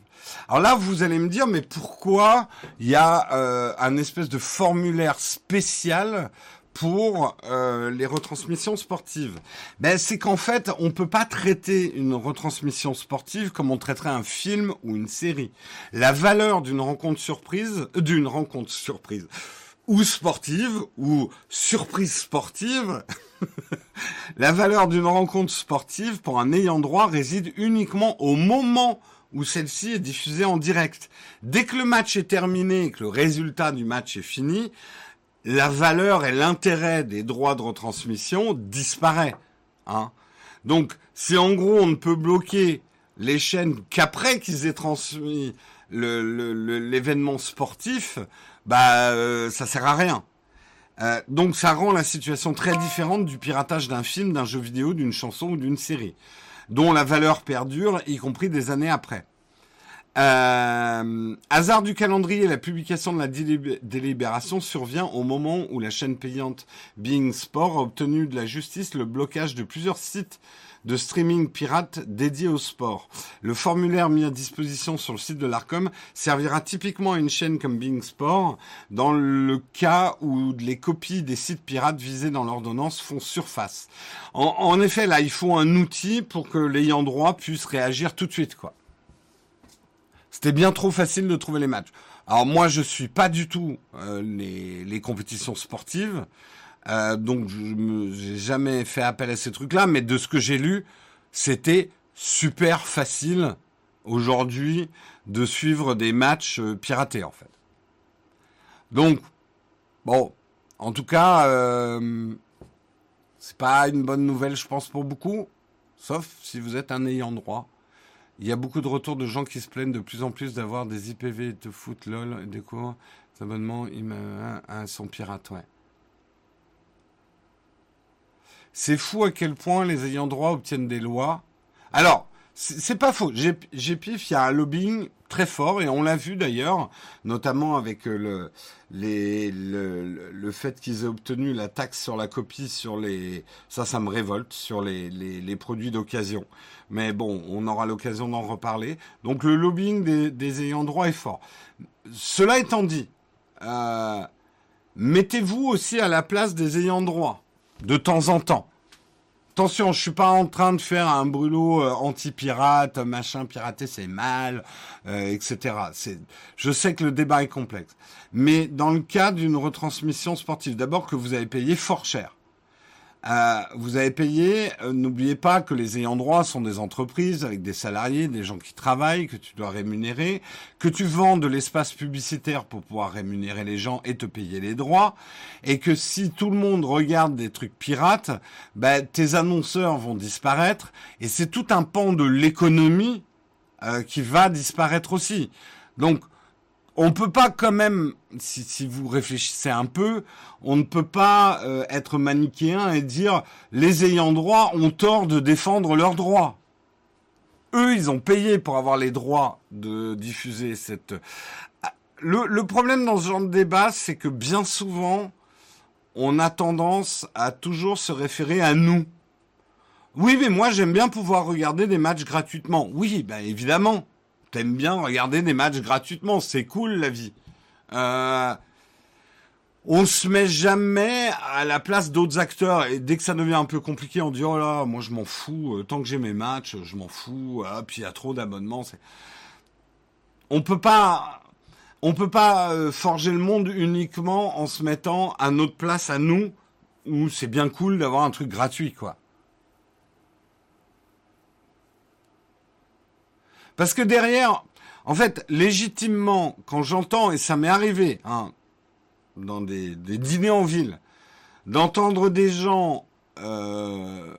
Alors là, vous allez me dire, mais pourquoi il y a euh, un espèce de formulaire spécial pour euh, les retransmissions sportives ben, C'est qu'en fait, on peut pas traiter une retransmission sportive comme on traiterait un film ou une série. La valeur d'une rencontre surprise, euh, d'une rencontre surprise, ou sportive, ou surprise sportive, [laughs] la valeur d'une rencontre sportive pour un ayant droit réside uniquement au moment où celle-ci est diffusée en direct. Dès que le match est terminé et que le résultat du match est fini, la valeur et l'intérêt des droits de retransmission disparaît. Hein Donc, si en gros on ne peut bloquer les chaînes qu'après qu'ils aient transmis l'événement sportif, bah euh, ça sert à rien. Euh, donc ça rend la situation très différente du piratage d'un film, d'un jeu vidéo, d'une chanson ou d'une série, dont la valeur perdure, y compris des années après. Euh, hasard du calendrier, la publication de la délibération survient au moment où la chaîne payante Being Sport a obtenu de la justice le blocage de plusieurs sites de streaming pirate dédiés au sport. Le formulaire mis à disposition sur le site de l'ARCOM servira typiquement à une chaîne comme Being Sport dans le cas où les copies des sites pirates visés dans l'ordonnance font surface. En, en effet, là, il faut un outil pour que l'ayant droit puisse réagir tout de suite, quoi. C'était bien trop facile de trouver les matchs. Alors moi, je suis pas du tout euh, les, compétitions sportives, euh, donc je n'ai jamais fait appel à ces trucs-là. Mais de ce que j'ai lu, c'était super facile aujourd'hui de suivre des matchs euh, piratés en fait. Donc bon, en tout cas, euh, c'est pas une bonne nouvelle, je pense pour beaucoup, sauf si vous êtes un ayant droit. Il y a beaucoup de retours de gens qui se plaignent de plus en plus d'avoir des IPV de foot, lol, des cours, des abonnements, un, son ouais. C'est fou à quel point les ayants droit obtiennent des lois. Alors, c'est pas faux. GPIF, il y a un lobbying très fort et on l'a vu d'ailleurs, notamment avec euh, le, le, le fait qu'ils aient obtenu la taxe sur la copie sur les, ça, ça me révolte, sur les, les, les produits d'occasion. Mais bon, on aura l'occasion d'en reparler. Donc le lobbying des, des, ayants droit est fort. Cela étant dit, euh, mettez-vous aussi à la place des ayants droit de temps en temps. Attention, je suis pas en train de faire un brûlot euh, anti-pirate, machin, pirater c'est mal, euh, etc. C'est, je sais que le débat est complexe, mais dans le cas d'une retransmission sportive, d'abord que vous avez payé fort cher, Euh, vous avez payé, euh, n'oubliez pas que les ayants droit sont des entreprises avec des salariés, des gens qui travaillent, que tu dois rémunérer, que tu vends de l'espace publicitaire pour pouvoir rémunérer les gens et te payer les droits, et que si tout le monde regarde des trucs pirates, ben, tes annonceurs vont disparaître, et c'est tout un pan de l'économie euh, qui va disparaître aussi. Donc, on peut pas quand même, si, vous réfléchissez un peu, on ne peut pas euh, être manichéen et dire les ayants droit ont tort de défendre leurs droits. Eux, ils ont payé pour avoir les droits de diffuser cette. Le, le problème dans ce genre de débat, c'est que bien souvent, on a tendance à toujours se référer à nous. Oui, mais moi j'aime bien pouvoir regarder des matchs gratuitement. Oui, ben évidemment. T'aimes bien regarder des matchs gratuitement, c'est cool la vie. Euh, on se met jamais à la place d'autres acteurs et dès que ça devient un peu compliqué, on dit oh là, moi je m'en fous, euh, tant que j'ai mes matchs, je m'en fous. Ah, puis il y a trop d'abonnements. On peut pas, on peut pas euh, forger le monde uniquement en se mettant à notre place à nous où c'est bien cool d'avoir un truc gratuit quoi. Parce que derrière, en fait, légitimement, quand j'entends, et ça m'est arrivé, hein, dans des, dîners en ville, d'entendre des gens euh,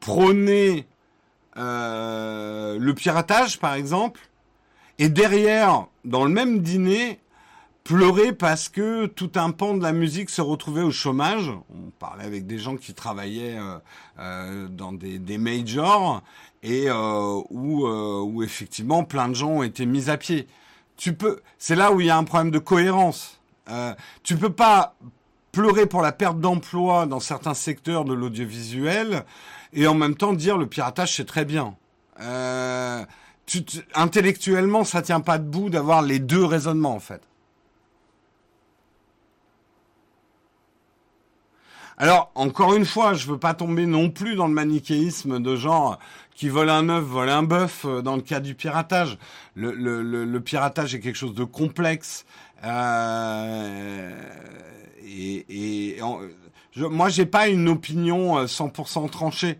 prôner euh, le piratage, par exemple, et derrière, dans le même dîner, pleurer parce que tout un pan de la musique se retrouvait au chômage. On parlait avec des gens qui travaillaient euh, dans des, des, majors et euh, où, euh, où effectivement plein de gens ont été mis à pied. Tu peux, c'est là où il y a un problème de cohérence. Euh, tu peux pas pleurer pour la perte d'emploi dans certains secteurs de l'audiovisuel et en même temps dire le piratage c'est très bien. Tu, intellectuellement, ça tient pas debout d'avoir les deux raisonnements en fait. Alors, encore une fois, je veux pas tomber non plus dans le manichéisme de genre qui vole un œuf, vole un bœuf euh, dans le cas du piratage. Le, piratage est quelque chose de complexe. Euh, et, et je, moi, j'ai pas une opinion 100% euh, tranchée.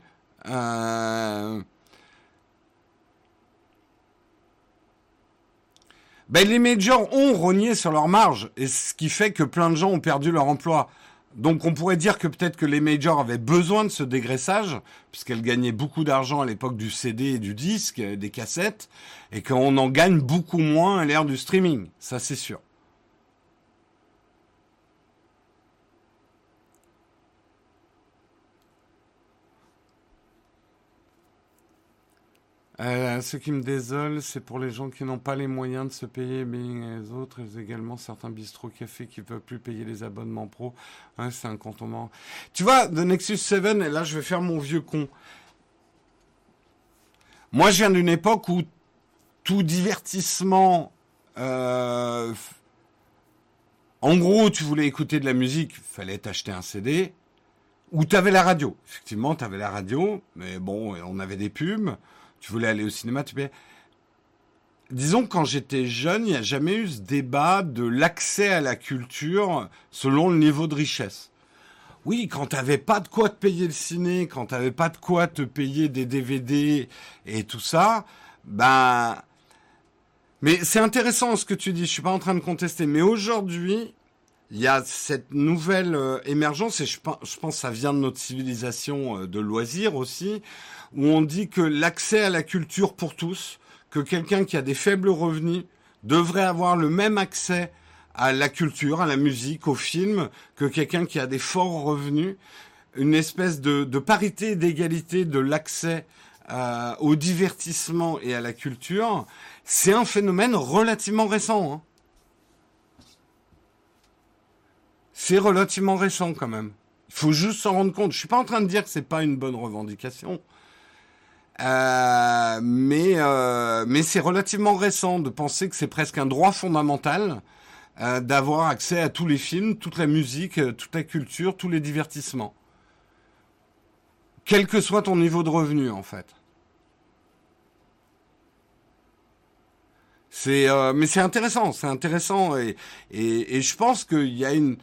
Euh, ben, les majors ont rogné sur leur marge, et ce qui fait que plein de gens ont perdu leur emploi. Donc on pourrait dire que peut-être que les majors avaient besoin de ce dégraissage, puisqu'elles gagnaient beaucoup d'argent à l'époque du CD et du disque, des cassettes, et qu'on en gagne beaucoup moins à l'ère du streaming. Ça c'est sûr. Euh, ce qui me désole, c'est pour les gens qui n'ont pas les moyens de se payer mais les autres, et également certains bistrots cafés qui ne peuvent plus payer les abonnements pro. c'est un contournement. Tu vois, The Nexus 7, et là je vais faire mon vieux con. Moi je viens d'une époque où tout divertissement... Euh, en gros, tu voulais écouter de la musique, fallait t'acheter un CD, ou tu avais la radio. Effectivement, tu avais la radio, mais bon, on avait des pubs tu voulais aller au cinéma, tu payais. Disons quand j'étais jeune, il n'y a jamais eu ce débat de l'accès à la culture selon le niveau de richesse. Oui, quand tu n'avais pas de quoi te payer le ciné, quand tu n'avais pas de quoi te payer des DVD et tout ça, ben... Mais c'est intéressant ce que tu dis, je suis pas en train de contester. Mais aujourd'hui, il y a cette nouvelle euh, émergence, et je pense, je pense que ça vient de notre civilisation euh, de loisirs aussi, où on dit que l'accès à la culture pour tous, que quelqu'un qui a des faibles revenus devrait avoir le même accès à la culture, à la musique, au film, que quelqu'un qui a des forts revenus, une espèce de, parité, d'égalité de l'accès euh, au divertissement et à la culture, c'est un phénomène relativement récent. Hein. C'est relativement récent quand même. Il faut juste s'en rendre compte. Je suis pas en train de dire que c'est pas une bonne revendication. Euh, mais euh, mais c'est relativement récent de penser que c'est presque un droit fondamental euh, d'avoir accès à tous les films, toute la musique, toute la culture, tous les divertissements, quel que soit ton niveau de revenu en fait. Mais c'est intéressant, c'est intéressant et je pense qu'il y a une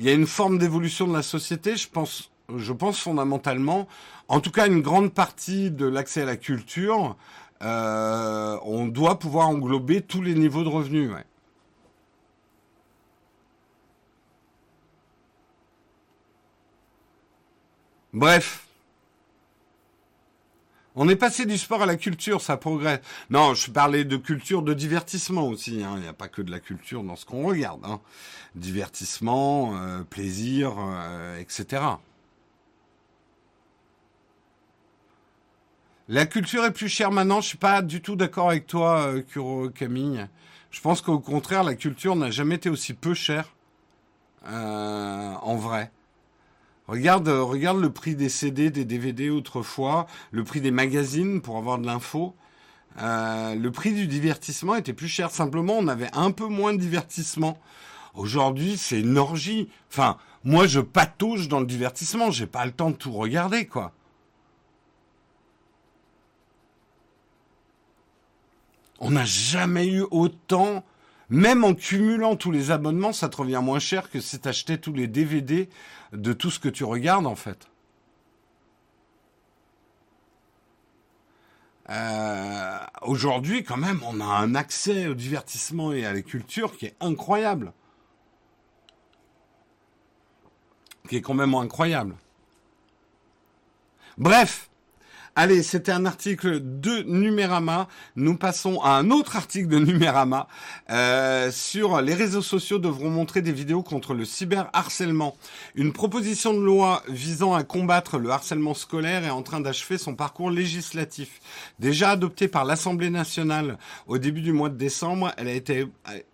il y a une forme d'évolution de la société. Je pense je pense fondamentalement, en tout cas une grande partie de l'accès à la culture, euh, on doit pouvoir englober tous les niveaux de revenus. Bref. On est passé du sport à la culture, ça progresse. Non, je parlais de culture de divertissement aussi. Hein. Il n'y a pas que de la culture dans ce qu'on regarde. Hein. Divertissement, euh, plaisir, euh, etc. La culture est plus chère maintenant. Je suis pas du tout d'accord avec toi, euh, Kuro Camille. Je pense qu'au contraire, la culture n'a jamais été aussi peu chère. en vrai. Regarde, euh, regarde le prix des CD, des DVD autrefois, le prix des magazines pour avoir de l'info. Euh, le prix du divertissement était plus cher. Simplement, on avait un peu moins de divertissement. Aujourd'hui, c'est une orgie. Enfin, moi, je patauge dans le divertissement. J'ai pas le temps de tout regarder, quoi. On n'a jamais eu autant même en cumulant tous les abonnements, ça te revient moins cher que si t'achetais tous les DVD de tout ce que tu regardes, en fait. Euh, aujourd'hui, quand même, on a un accès au divertissement et à la culture qui est incroyable. Qui est quand même incroyable. Bref, Allez, c'était un article de Numérama. Nous passons à un autre article de Numérama euh, sur les réseaux sociaux devront montrer des vidéos contre le cyberharcèlement. Une proposition de loi visant à combattre le harcèlement scolaire est en train d'achever son parcours législatif. Déjà adoptée par l'Assemblée nationale au début du mois de décembre, elle a été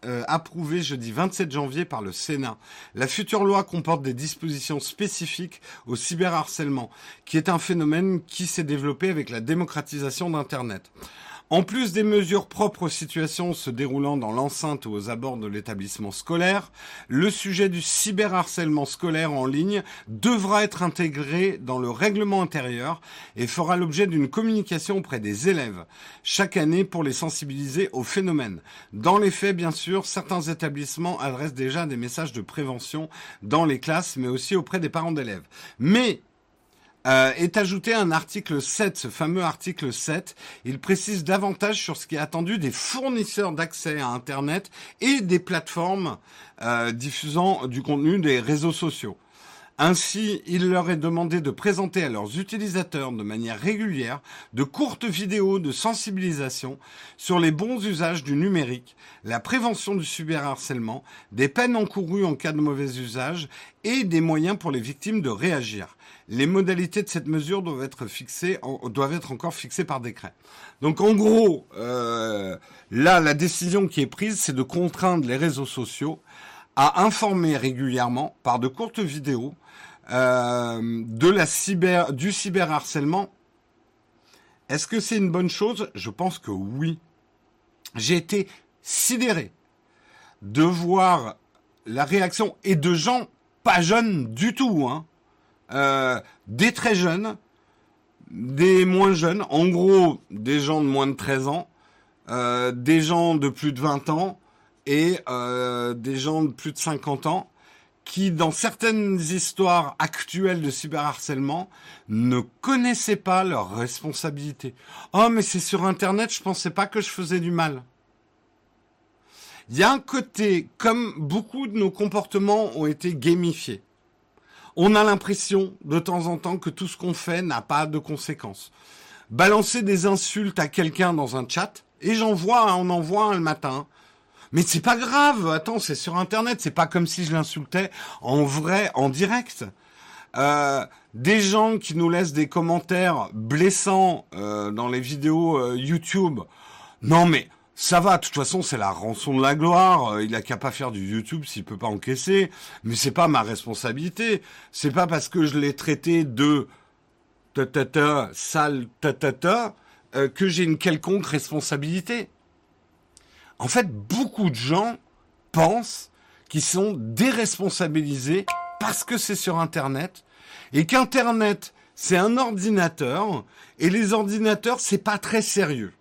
euh, approuvée jeudi 27 janvier par le Sénat. La future loi comporte des dispositions spécifiques au cyberharcèlement, qui est un phénomène qui s'est développé avec la démocratisation d'Internet. En plus des mesures propres aux situations se déroulant dans l'enceinte ou aux abords de l'établissement scolaire, le sujet du cyberharcèlement scolaire en ligne devra être intégré dans le règlement intérieur et fera l'objet d'une communication auprès des élèves chaque année pour les sensibiliser au phénomène. Dans les faits, bien sûr, certains établissements adressent déjà des messages de prévention dans les classes, mais aussi auprès des parents d'élèves. Mais euh, est ajouté un article 7, ce fameux article 7. Il précise davantage sur ce qui est attendu des fournisseurs d'accès à Internet et des plateformes euh, diffusant du contenu des réseaux sociaux. Ainsi, il leur est demandé de présenter à leurs utilisateurs de manière régulière de courtes vidéos de sensibilisation sur les bons usages du numérique, la prévention du cyberharcèlement, des peines encourues en cas de mauvais usage et des moyens pour les victimes de réagir. Les modalités de cette mesure doivent être fixées, doivent être encore fixées par décret. Donc en gros, euh, là, la décision qui est prise, c'est de contraindre les réseaux sociaux à informer régulièrement par de courtes vidéos euh, de la cyber, du cyberharcèlement. Est-ce que c'est une bonne chose? Je pense que oui. J'ai été sidéré de voir la réaction et de gens pas jeunes du tout, hein, euh, des très jeunes, des moins jeunes, en gros des gens de moins de 13 ans, euh, des gens de plus de 20 ans et euh, des gens de plus de 50 ans qui, dans certaines histoires actuelles de cyberharcèlement, ne connaissaient pas leurs responsabilités. Oh, mais c'est sur Internet, je pensais pas que je faisais du mal. Il y a un côté, comme beaucoup de nos comportements ont été gamifiés, on a l'impression de temps en temps que tout ce qu'on fait n'a pas de conséquences. Balancer des insultes à quelqu'un dans un chat, et j'en vois, on en voit un le matin, mais c'est pas grave, attends, c'est sur Internet, c'est pas comme si je l'insultais en vrai, en direct. Euh, des gens qui nous laissent des commentaires blessants euh, dans les vidéos euh, YouTube. Non mais ça va, de toute façon c'est la rançon de la gloire. il a qu'à pas faire du YouTube s'il peut pas encaisser. Mais c'est pas ma responsabilité. C'est pas parce que je l'ai traité de ta ta ta sale ta ta ta que j'ai une quelconque responsabilité. En fait, beaucoup de gens pensent qu'ils sont déresponsabilisés parce que c'est sur Internet et qu'Internet, c'est un ordinateur et les ordinateurs, c'est pas très sérieux.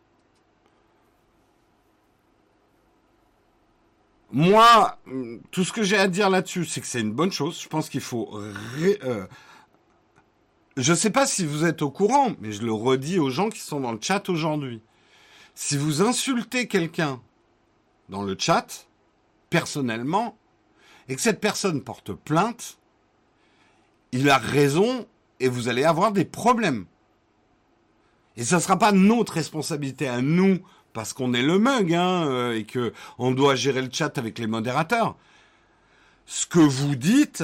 Moi, tout ce que j'ai à dire là-dessus, c'est que c'est une bonne chose. Je pense qu'il faut euh, je ne sais pas si vous êtes au courant, mais je le redis aux gens qui sont dans le chat aujourd'hui. Si vous insultez quelqu'un dans le chat, personnellement, et que cette personne porte plainte, il a raison et vous allez avoir des problèmes. Et ce ne sera pas notre responsabilité à nous, parce qu'on est le mug, hein, euh, et que on doit gérer le chat avec les modérateurs. Ce que vous dites,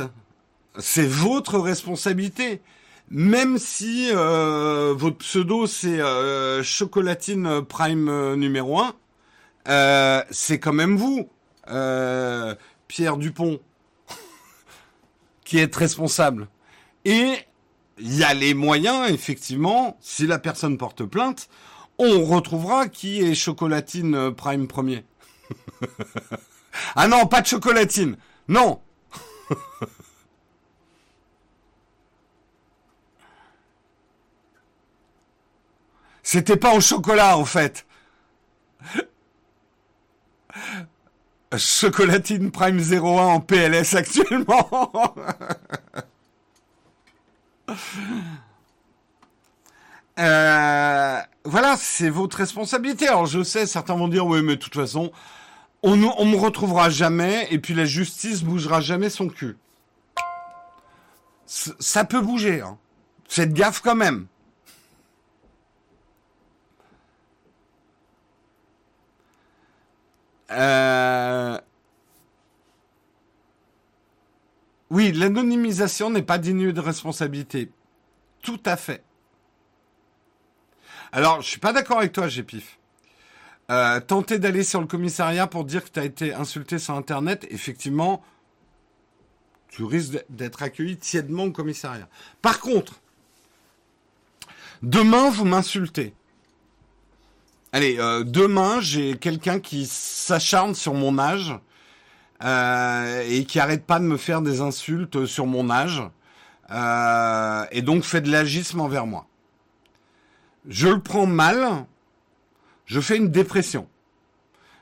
c'est votre responsabilité. Même si euh, votre pseudo c'est euh, Chocolatine Prime numéro 1, c'est quand même vous, Pierre Dupont, [laughs] qui êtes responsable. Et il y a les moyens, effectivement, si la personne porte plainte, on retrouvera qui est Chocolatine euh, Prime premier. [laughs] ah non, pas de chocolatine. Non. [laughs] C'était pas au chocolat, en fait. Chocolatine Prime 01 en PLS actuellement. [laughs] Euh, voilà, c'est votre responsabilité. Alors je sais, certains vont dire, oui, mais de toute façon, on ne me retrouvera jamais, et puis la justice bougera jamais son cul. ça peut bouger. Hein. Faites gaffe quand même. Euh... Oui, l'anonymisation n'est pas digne de responsabilité. Tout à fait. Alors, je suis pas d'accord avec toi, Gépif. Euh, tenter d'aller sur le commissariat pour dire que tu as été insulté sur Internet, effectivement, tu risques d'être accueilli tièdement au commissariat. Par contre, demain, vous m'insultez. Allez, euh, demain, j'ai quelqu'un qui s'acharne sur mon âge euh, et qui arrête pas de me faire des insultes sur mon âge, euh, et donc fait de l'agisme envers moi. Je le prends mal, je fais une dépression.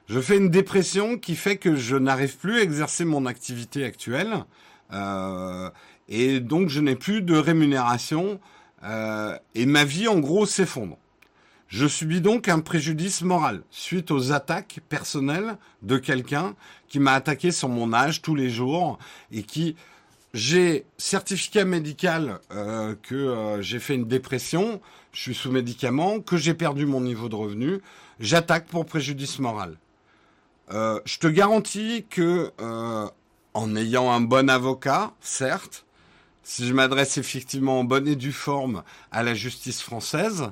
Je fais une dépression qui fait que je n'arrive plus à exercer mon activité actuelle, euh, et donc je n'ai plus de rémunération, et ma vie en gros s'effondre. Je subis donc un préjudice moral suite aux attaques personnelles de quelqu'un qui m'a attaqué sur mon âge tous les jours et qui j'ai certificat médical euh, que euh, j'ai fait une dépression, je suis sous médicament, que j'ai perdu mon niveau de revenu, j'attaque pour préjudice moral. Euh, je te garantis que en ayant un bon avocat, certes, si je m'adresse effectivement en bonne et due forme à la justice française,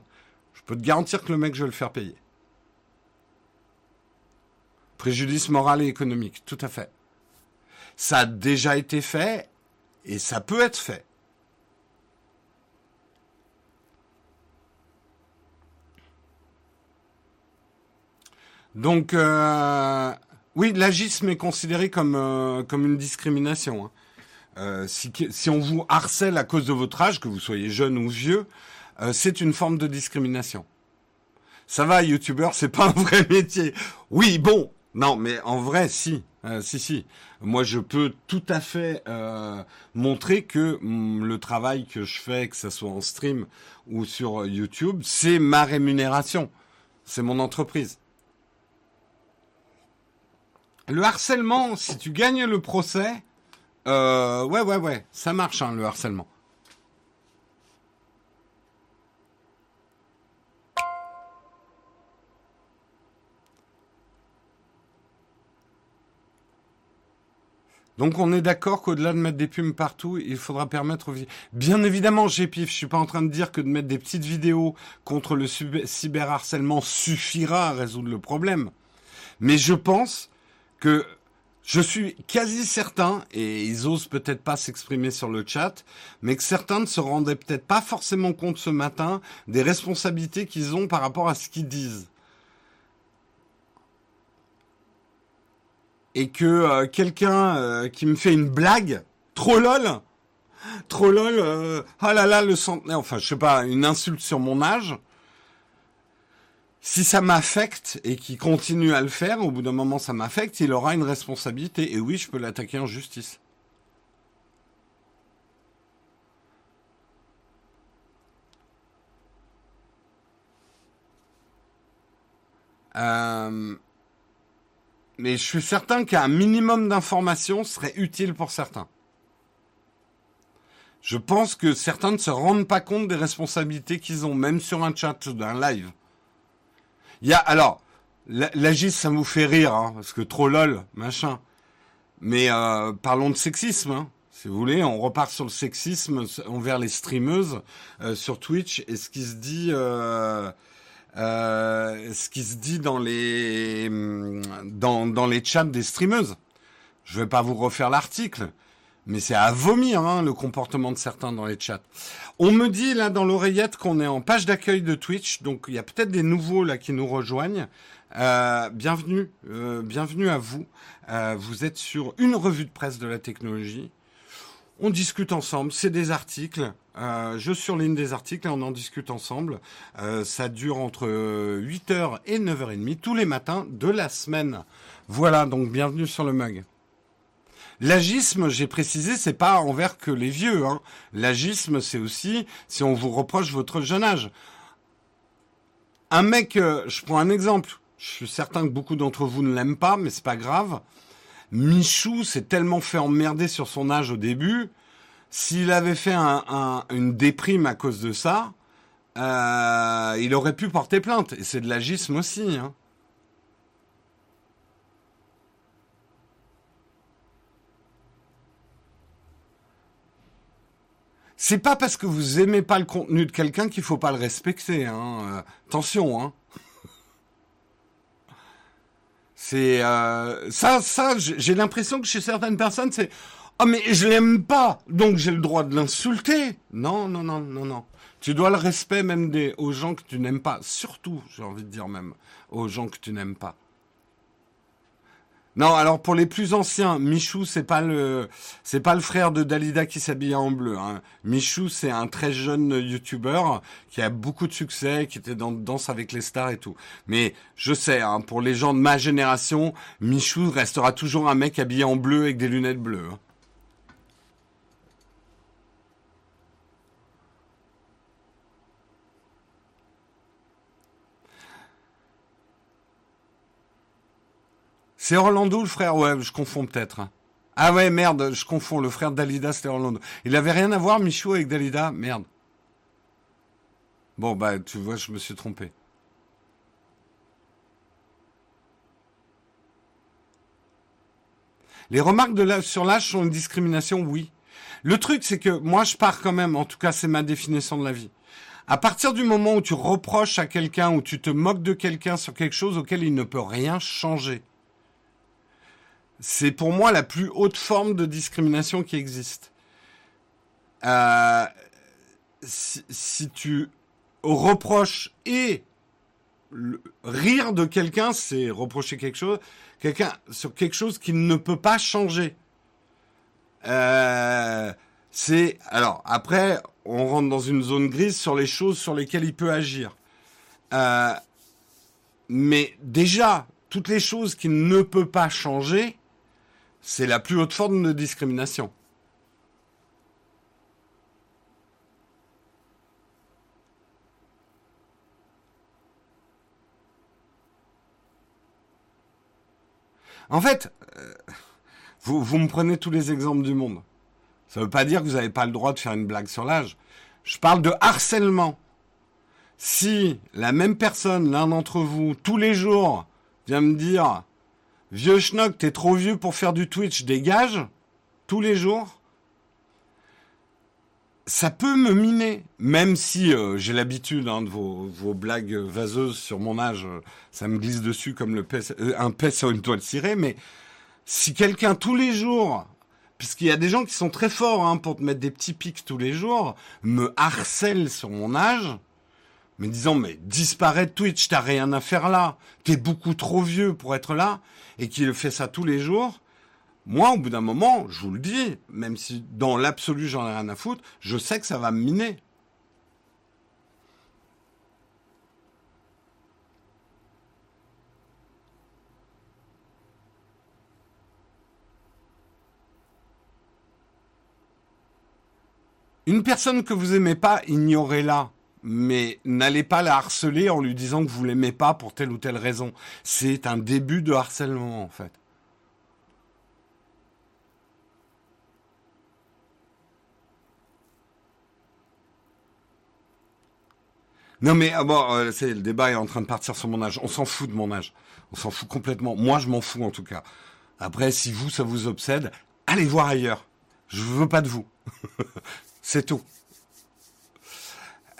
peux te garantir que le mec, je vais le faire payer. Préjudice moral et économique, tout à fait. Ça a déjà été fait et ça peut être fait. Donc, euh, oui, l'agisme est considéré comme, euh, comme une discrimination. Hein. Euh, si, si, on vous harcèle à cause de votre âge, que vous soyez jeune ou vieux, euh, c'est une forme de discrimination. Ça va, youtubeur, c'est pas un vrai [laughs] métier. Oui, bon, non, mais en vrai, si, euh, si, si. Moi, je peux tout à fait euh, montrer que mm, le travail que je fais, que ce soit en stream ou sur YouTube, c'est ma rémunération, c'est mon entreprise. Le harcèlement, si tu gagnes le procès, ouais, ouais, ouais, ça marche, hein, le harcèlement. Donc on est d'accord qu'au-delà de mettre des pubs partout, il faudra permettre. Bien évidemment, GPIF, je suis pas en train de dire que de mettre des petites vidéos contre le cyberharcèlement suffira à résoudre le problème. Mais je pense que je suis quasi certain, et ils osent peut-être pas s'exprimer sur le chat, mais que certains ne se rendaient peut-être pas forcément compte ce matin des responsabilités qu'ils ont par rapport à ce qu'ils disent. et que euh, quelqu'un euh, qui me fait une blague, trop lol, trop lol, ah là là, le centenaire, enfin je sais pas, une insulte sur mon âge, si ça m'affecte et qu'il continue à le faire, au bout d'un moment ça m'affecte, il aura une responsabilité. Et oui, je peux l'attaquer en justice. Euh, mais je suis certain qu'un minimum d'informations serait utile pour certains. Je pense que certains ne se rendent pas compte des responsabilités qu'ils ont, même sur un chat ou d'un live. Il y a, alors, l'agis, ça vous fait rire, hein, parce que trop lol, machin. Mais euh, parlons de sexisme, hein, si vous voulez. On repart sur le sexisme envers les streameuses euh, sur Twitch et ce qui se dit, euh, ce qui se dit dans les dans, dans les chats des streameuses. Je vais pas vous refaire l'article, mais c'est à vomir hein, le comportement de certains dans les chats. On me dit là dans l'oreillette qu'on est en page d'accueil de Twitch, donc il y a peut-être des nouveaux là qui nous rejoignent. Euh, bienvenue, euh, bienvenue à vous. Euh, vous êtes sur une revue de presse de la technologie. On discute ensemble, c'est des articles. je surligne des articles et on en discute ensemble. ça dure entre 8h et 9h30 tous les matins de la semaine. Voilà, donc bienvenue sur le mug. L'agisme, j'ai précisé, c'est pas envers que les vieux. Hein. L'agisme, c'est aussi si on vous reproche votre jeune âge. Un mec, euh, je prends un exemple. Je suis certain que beaucoup d'entre vous ne l'aiment pas, mais c'est pas grave. Michou s'est tellement fait emmerder sur son âge au début. S'il avait fait une déprime à cause de ça, euh, il aurait pu porter plainte. Et c'est de l'agisme aussi. Hein. C'est pas parce que vous aimez pas le contenu de quelqu'un qu'il faut pas le respecter. Hein. Euh, hein. C'est euh, ça, ça. J'ai l'impression que chez certaines personnes, c'est ah oh, mais je l'aime pas, donc j'ai le droit de l'insulter. Non, non, non, non, non. Tu dois le respect même aux gens que tu n'aimes pas. Surtout, j'ai envie de dire même aux gens que tu n'aimes pas. Non, alors pour les plus anciens, Michou, c'est pas le, c'est pas le frère de Dalida qui s'habille en bleu. Hein. Michou, c'est un très jeune youtubeur qui a beaucoup de succès, qui était dans Danse avec les stars et tout. Mais je sais, hein, pour les gens de ma génération, Michou restera toujours un mec habillé en bleu avec des lunettes bleues. Hein. C'est Orlando le frère Ouais, je confonds peut-être. Ah ouais, merde, je confonds. Le frère Dalida, c'était Orlando. Il avait rien à voir, Michou, avec Dalida? Merde. Bon, bah, tu vois, je me suis trompé. Les remarques sur l'âge sont une discrimination, oui. Le truc, c'est que moi, je pars quand même, en tout cas, c'est ma définition de la vie. À partir du moment où tu reproches à quelqu'un, ou tu te moques de quelqu'un sur quelque chose auquel il ne peut rien changer, c'est pour moi la plus haute forme de discrimination qui existe. Euh, si, tu reproches et rire de quelqu'un, c'est reprocher quelque chose, quelqu'un sur quelque chose qui ne peut pas changer. Euh, c'est alors après, on rentre dans une zone grise sur les choses sur lesquelles il peut agir. Euh, mais déjà, toutes les choses qu'il ne peut pas changer, c'est la plus haute forme de discrimination. En fait, euh, vous, vous me prenez tous les exemples du monde. Ça ne veut pas dire que vous n'avez pas le droit de faire une blague sur l'âge. Je parle de harcèlement. Si la même personne, l'un d'entre vous, tous les jours, vient me dire Vieux schnock, t'es trop vieux pour faire du Twitch, dégage, tous les jours. Ça peut me miner, même si euh, j'ai l'habitude hein, de vos, blagues vaseuses sur mon âge, ça me glisse dessus comme euh, un pet sur une toile cirée, mais si quelqu'un tous les jours, puisqu'il y a des gens qui sont très forts hein, pour te mettre des petits pics tous les jours, me harcèle sur mon âge, mais disant mais disparaît de Twitch, t'as rien à faire là, t'es beaucoup trop vieux pour être là, et qu'il fait ça tous les jours, moi, au bout d'un moment, je vous le dis, même si dans l'absolu j'en ai rien à foutre, je sais que ça va me miner. Une personne que vous aimez pas, ignorez-la. Mais n'allez pas la harceler en lui disant que vous l'aimez pas pour telle ou telle raison. C'est un début de harcèlement en fait. Non mais ah bon, euh, le débat est en train de partir sur mon âge. On s'en fout de mon âge. On s'en fout complètement. Moi, je m'en fous en tout cas. Après, si vous, ça vous obsède, allez voir ailleurs. Je veux pas de vous. [laughs] c'est tout.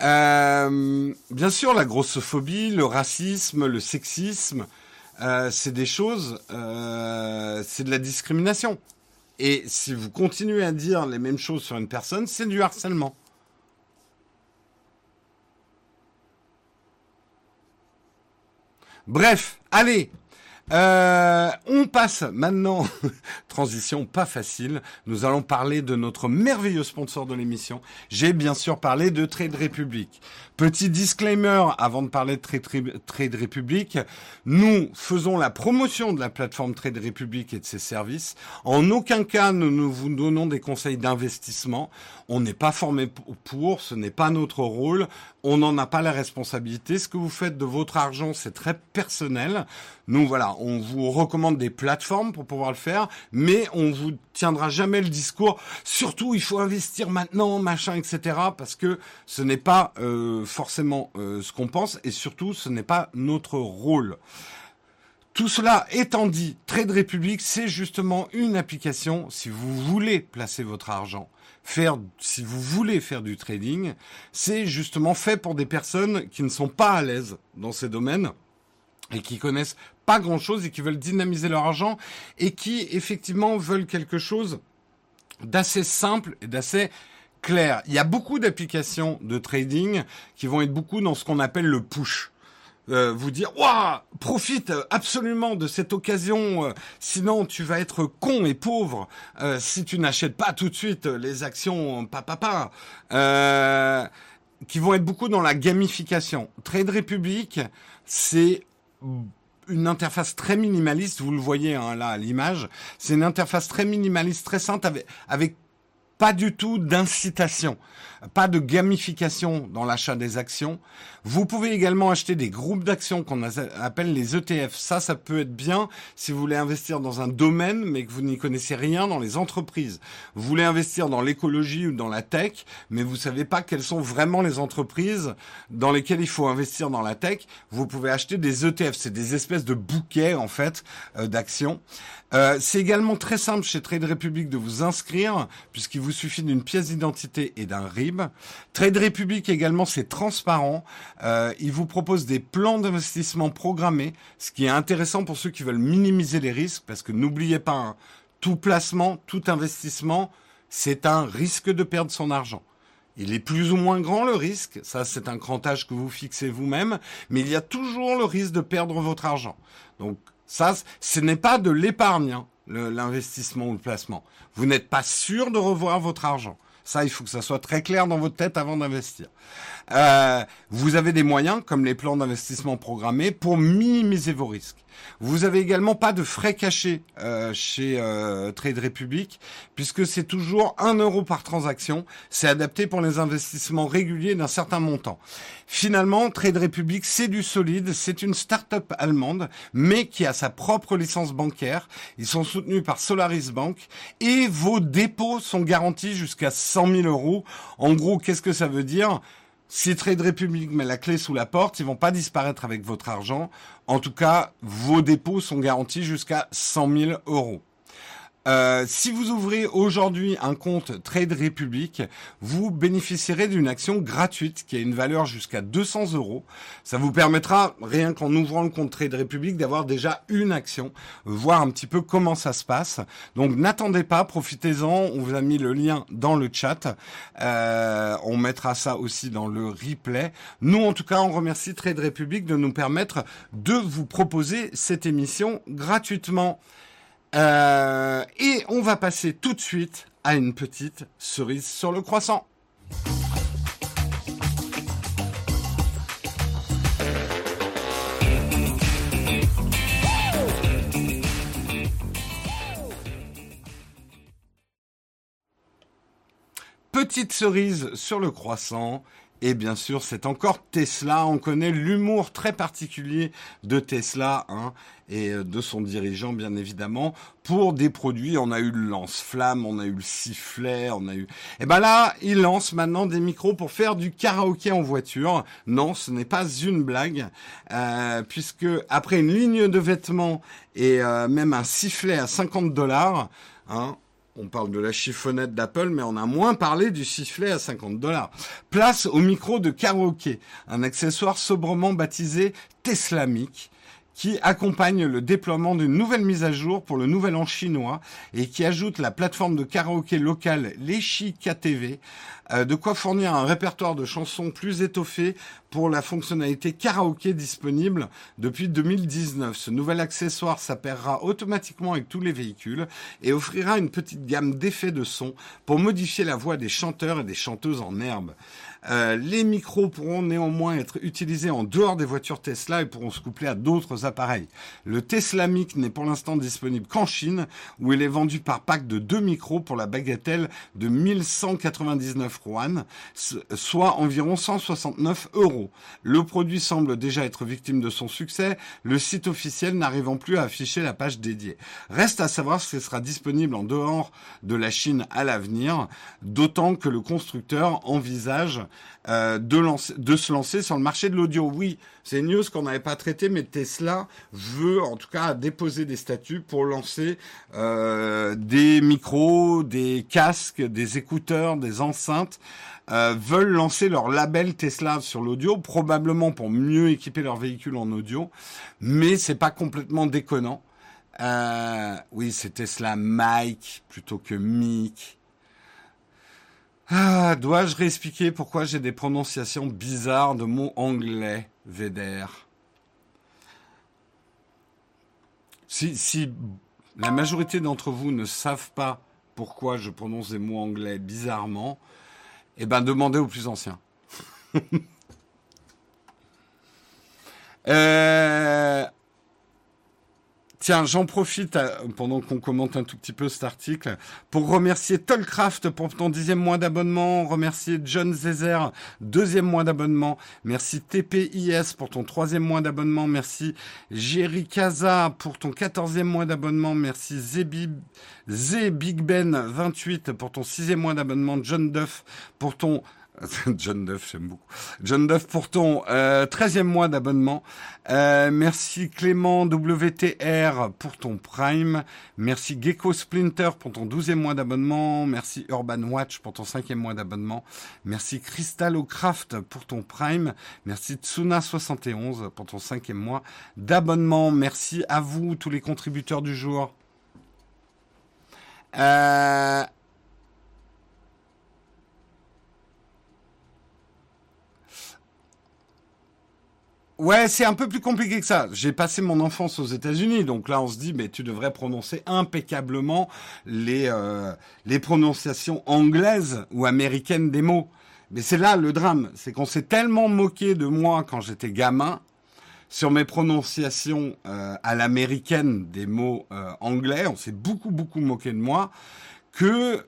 Euh, bien sûr, la grossophobie, le racisme, le sexisme, euh, c'est des choses, euh, c'est de la discrimination. Et si vous continuez à dire les mêmes choses sur une personne, c'est du harcèlement. Bref, allez, euh, on passe maintenant, [laughs] transition pas facile, nous allons parler de notre merveilleux sponsor de l'émission. J'ai bien sûr parlé de Trade Republic. Petit disclaimer avant de parler de Trade, Republic, nous faisons la promotion de la plateforme Trade Republic et de ses services. En aucun cas nous, nous vous donnons des conseils d'investissement. On n'est pas formé pour, ce n'est pas notre rôle, on n'en a pas la responsabilité. Ce que vous faites de votre argent, c'est très personnel. Nous, voilà, on vous recommande des plateformes pour pouvoir le faire, mais on vous tiendra jamais le discours. Surtout, il faut investir maintenant, machin, etc. Parce que ce n'est pas euh, forcément euh, ce qu'on pense, et surtout, ce n'est pas notre rôle. Tout cela étant dit, Trade Republic, c'est justement une application si vous voulez placer votre argent, faire, si vous voulez faire du trading, c'est justement fait pour des personnes qui ne sont pas à l'aise dans ces domaines et qui connaissent pas grand chose et qui veulent dynamiser leur argent et qui effectivement veulent quelque chose d'assez simple et d'assez clair. Il y a beaucoup d'applications de trading qui vont être beaucoup dans ce qu'on appelle le push. Euh, vous dire waouh profite absolument de cette occasion euh, sinon tu vas être con et pauvre euh, si tu n'achètes pas tout de suite les actions papa euh, qui vont être beaucoup dans la gamification Trade Republic c'est une interface très minimaliste, vous le voyez hein, là à l'image, c'est une interface très minimaliste, très simple, avec, avec pas du tout d'incitation, pas de gamification dans l'achat des actions. Vous pouvez également acheter des groupes d'actions qu'on appelle les ETF. Ça, ça peut être bien si vous voulez investir dans un domaine mais que vous n'y connaissez rien dans les entreprises. Vous voulez investir dans l'écologie ou dans la tech, mais vous savez pas quelles sont vraiment les entreprises dans lesquelles il faut investir dans la tech. Vous pouvez acheter des ETF. C'est des espèces de bouquets en fait euh, d'actions. Euh, c'est également très simple chez Trade Republic de vous inscrire, puisqu'il vous suffit d'une pièce d'identité et d'un. Trade Republic également, c'est transparent. Euh, il vous propose des plans d'investissement programmés, ce qui est intéressant pour ceux qui veulent minimiser les risques, parce que n'oubliez pas, hein, tout placement, tout investissement, c'est un risque de perdre son argent. Il est plus ou moins grand le risque, ça c'est un crantage que vous fixez vous-même, mais il y a toujours le risque de perdre votre argent. Donc ça, ce n'est pas de l'épargne, hein, l'investissement ou le placement. Vous n'êtes pas sûr de revoir votre argent. Ça, il faut que ça soit très clair dans votre tête avant d'investir. Euh, vous avez des moyens, comme les plans d'investissement programmés, pour minimiser vos risques. Vous avez également pas de frais cachés euh, chez euh, Trade Republic, puisque c'est toujours 1 euro par transaction. C'est adapté pour les investissements réguliers d'un certain montant. Finalement, Trade Republic, c'est du solide. C'est une start-up allemande, mais qui a sa propre licence bancaire. Ils sont soutenus par Solaris Bank et vos dépôts sont garantis jusqu'à 100 000 euros. En gros, qu'est-ce que ça veut dire? Si Trade Republic met la clé sous la porte, ils vont pas disparaître avec votre argent. En tout cas, vos dépôts sont garantis jusqu'à 100 000 euros. Euh, si vous ouvrez aujourd'hui un compte Trade Republic, vous bénéficierez d'une action gratuite qui a une valeur jusqu'à 200 euros. Ça vous permettra, rien qu'en ouvrant le compte Trade Republic, d'avoir déjà une action, voir un petit peu comment ça se passe. Donc n'attendez pas, profitez-en. On vous a mis le lien dans le chat. Euh, on mettra ça aussi dans le replay. Nous, en tout cas, on remercie Trade Republic de nous permettre de vous proposer cette émission gratuitement. Euh, et on va passer tout de suite à une petite cerise sur le croissant. Petite cerise sur le croissant, Et bien sûr, c'est encore Tesla. On connaît l'humour très particulier de Tesla hein, et euh, de son dirigeant, bien évidemment, pour des produits. On a eu le lance-flamme, on a eu le sifflet, on a eu. Et ben là, il lance maintenant des micros pour faire du karaoké en voiture. Non, ce n'est pas une blague, euh, puisque après une ligne de vêtements et euh, même un sifflet à 50 dollars. Hein, on parle de la chiffonnette d'Apple, mais on a moins parlé du sifflet à 50 dollars. Place au micro de karaoké, un accessoire sobrement baptisé Teslamic qui accompagne le déploiement d'une nouvelle mise à jour pour le nouvel an chinois et qui ajoute la plateforme de karaoké locale Lechi KTV, euh, de quoi fournir un répertoire de chansons plus étoffé pour la fonctionnalité karaoké disponible depuis 2019. Ce nouvel accessoire s'appairera automatiquement avec tous les véhicules et offrira une petite gamme d'effets de son pour modifier la voix des chanteurs et des chanteuses en herbe. Euh, les micros pourront néanmoins être utilisés en dehors des voitures Tesla et pourront se coupler à d'autres appareils. Le Tesla Mic n'est pour l'instant disponible qu'en Chine, où il est vendu par pack de deux micros pour la bagatelle de 1199 yuan, soit environ 169 euros. Le produit semble déjà être victime de son succès, le site officiel n'arrivant plus à afficher la page dédiée. Reste à savoir ce sera disponible en dehors de la Chine à l'avenir, d'autant que le constructeur envisage euh, de, se lancer sur le marché de l'audio. Oui, c'est une news qu'on n'avait pas traité, mais Tesla veut en tout cas déposer des statuts pour lancer euh, des micros, des casques, des écouteurs, des enceintes. Euh, veulent lancer leur label Tesla sur l'audio, probablement pour mieux équiper leur véhicule en audio, mais c'est pas complètement déconnant. oui, c'est Tesla Mike plutôt que Mic. Ah, dois-je réexpliquer pourquoi j'ai des prononciations bizarres de mots anglais, Véder si, la majorité d'entre vous ne savent pas pourquoi je prononce des mots anglais bizarrement, eh ben demandez aux plus anciens. [laughs] euh, Tiens, j'en profite euh, pendant qu'on commente un tout petit peu cet article pour remercier Tollcraft pour ton dixième mois d'abonnement, remercier John Zezer, deuxième mois d'abonnement, merci TPIS pour ton troisième mois d'abonnement, merci Jerry Kaza pour ton quatorzième mois d'abonnement, merci Zebi, Z Big Ben 28 pour ton sixième mois d'abonnement, John Duff pour ton [laughs] John Duff, j'aime beaucoup. John Duff pour ton euh, 13e mois d'abonnement. Euh, merci Clément WTR pour ton Prime. Merci Gecko Splinter pour ton 12e mois d'abonnement. Merci Urban Watch pour ton 5e mois d'abonnement. Merci Crystalocraft pour ton Prime. Merci Tsuna71 pour ton 5e mois d'abonnement. Merci à vous, tous les contributeurs du jour. Euh, Ouais, c'est un peu plus compliqué que ça. J'ai passé mon enfance aux États-Unis, donc là on se dit, mais tu devrais prononcer impeccablement les euh, les prononciations anglaises ou américaines des mots. Mais c'est là le drame, c'est qu'on s'est tellement moqué de moi quand j'étais gamin sur mes prononciations euh, à l'américaine des mots euh, anglais. On s'est beaucoup beaucoup moqué de moi que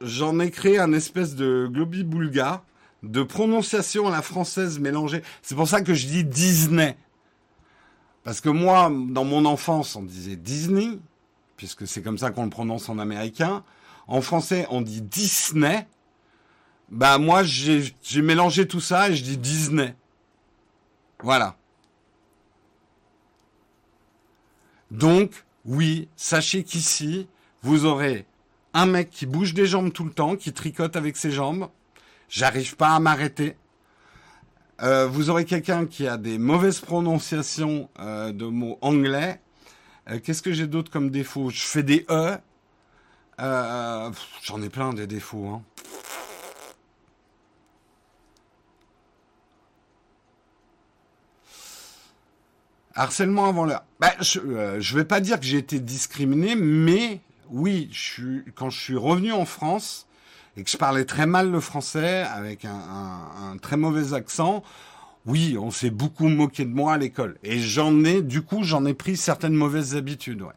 j'en ai créé un espèce de globi-boulga de prononciation à la française mélangée. C'est pour ça que je dis Disney. Parce que moi, dans mon enfance, on disait Disney, puisque c'est comme ça qu'on le prononce en américain. En français, on dit Disney. Bah moi, j'ai mélangé tout ça et je dis Disney. Voilà. Donc, oui, sachez qu'ici, vous aurez un mec qui bouge des jambes tout le temps, qui tricote avec ses jambes, J'arrive pas à m'arrêter. Euh, vous aurez quelqu'un qui a des mauvaises prononciations euh, de mots anglais. Euh, qu'est-ce que j'ai d'autre comme défaut? Je fais des E. J'en ai plein des défauts. Hein. Harcèlement avant l'heure. Bah, je ne vais pas dire que j'ai été discriminé, mais oui, je suis, quand je suis revenu en France, et que je parlais très mal le français avec un, très mauvais accent, oui, on s'est beaucoup moqué de moi à l'école. Et j'en ai, du coup, j'en ai pris certaines mauvaises habitudes, ouais.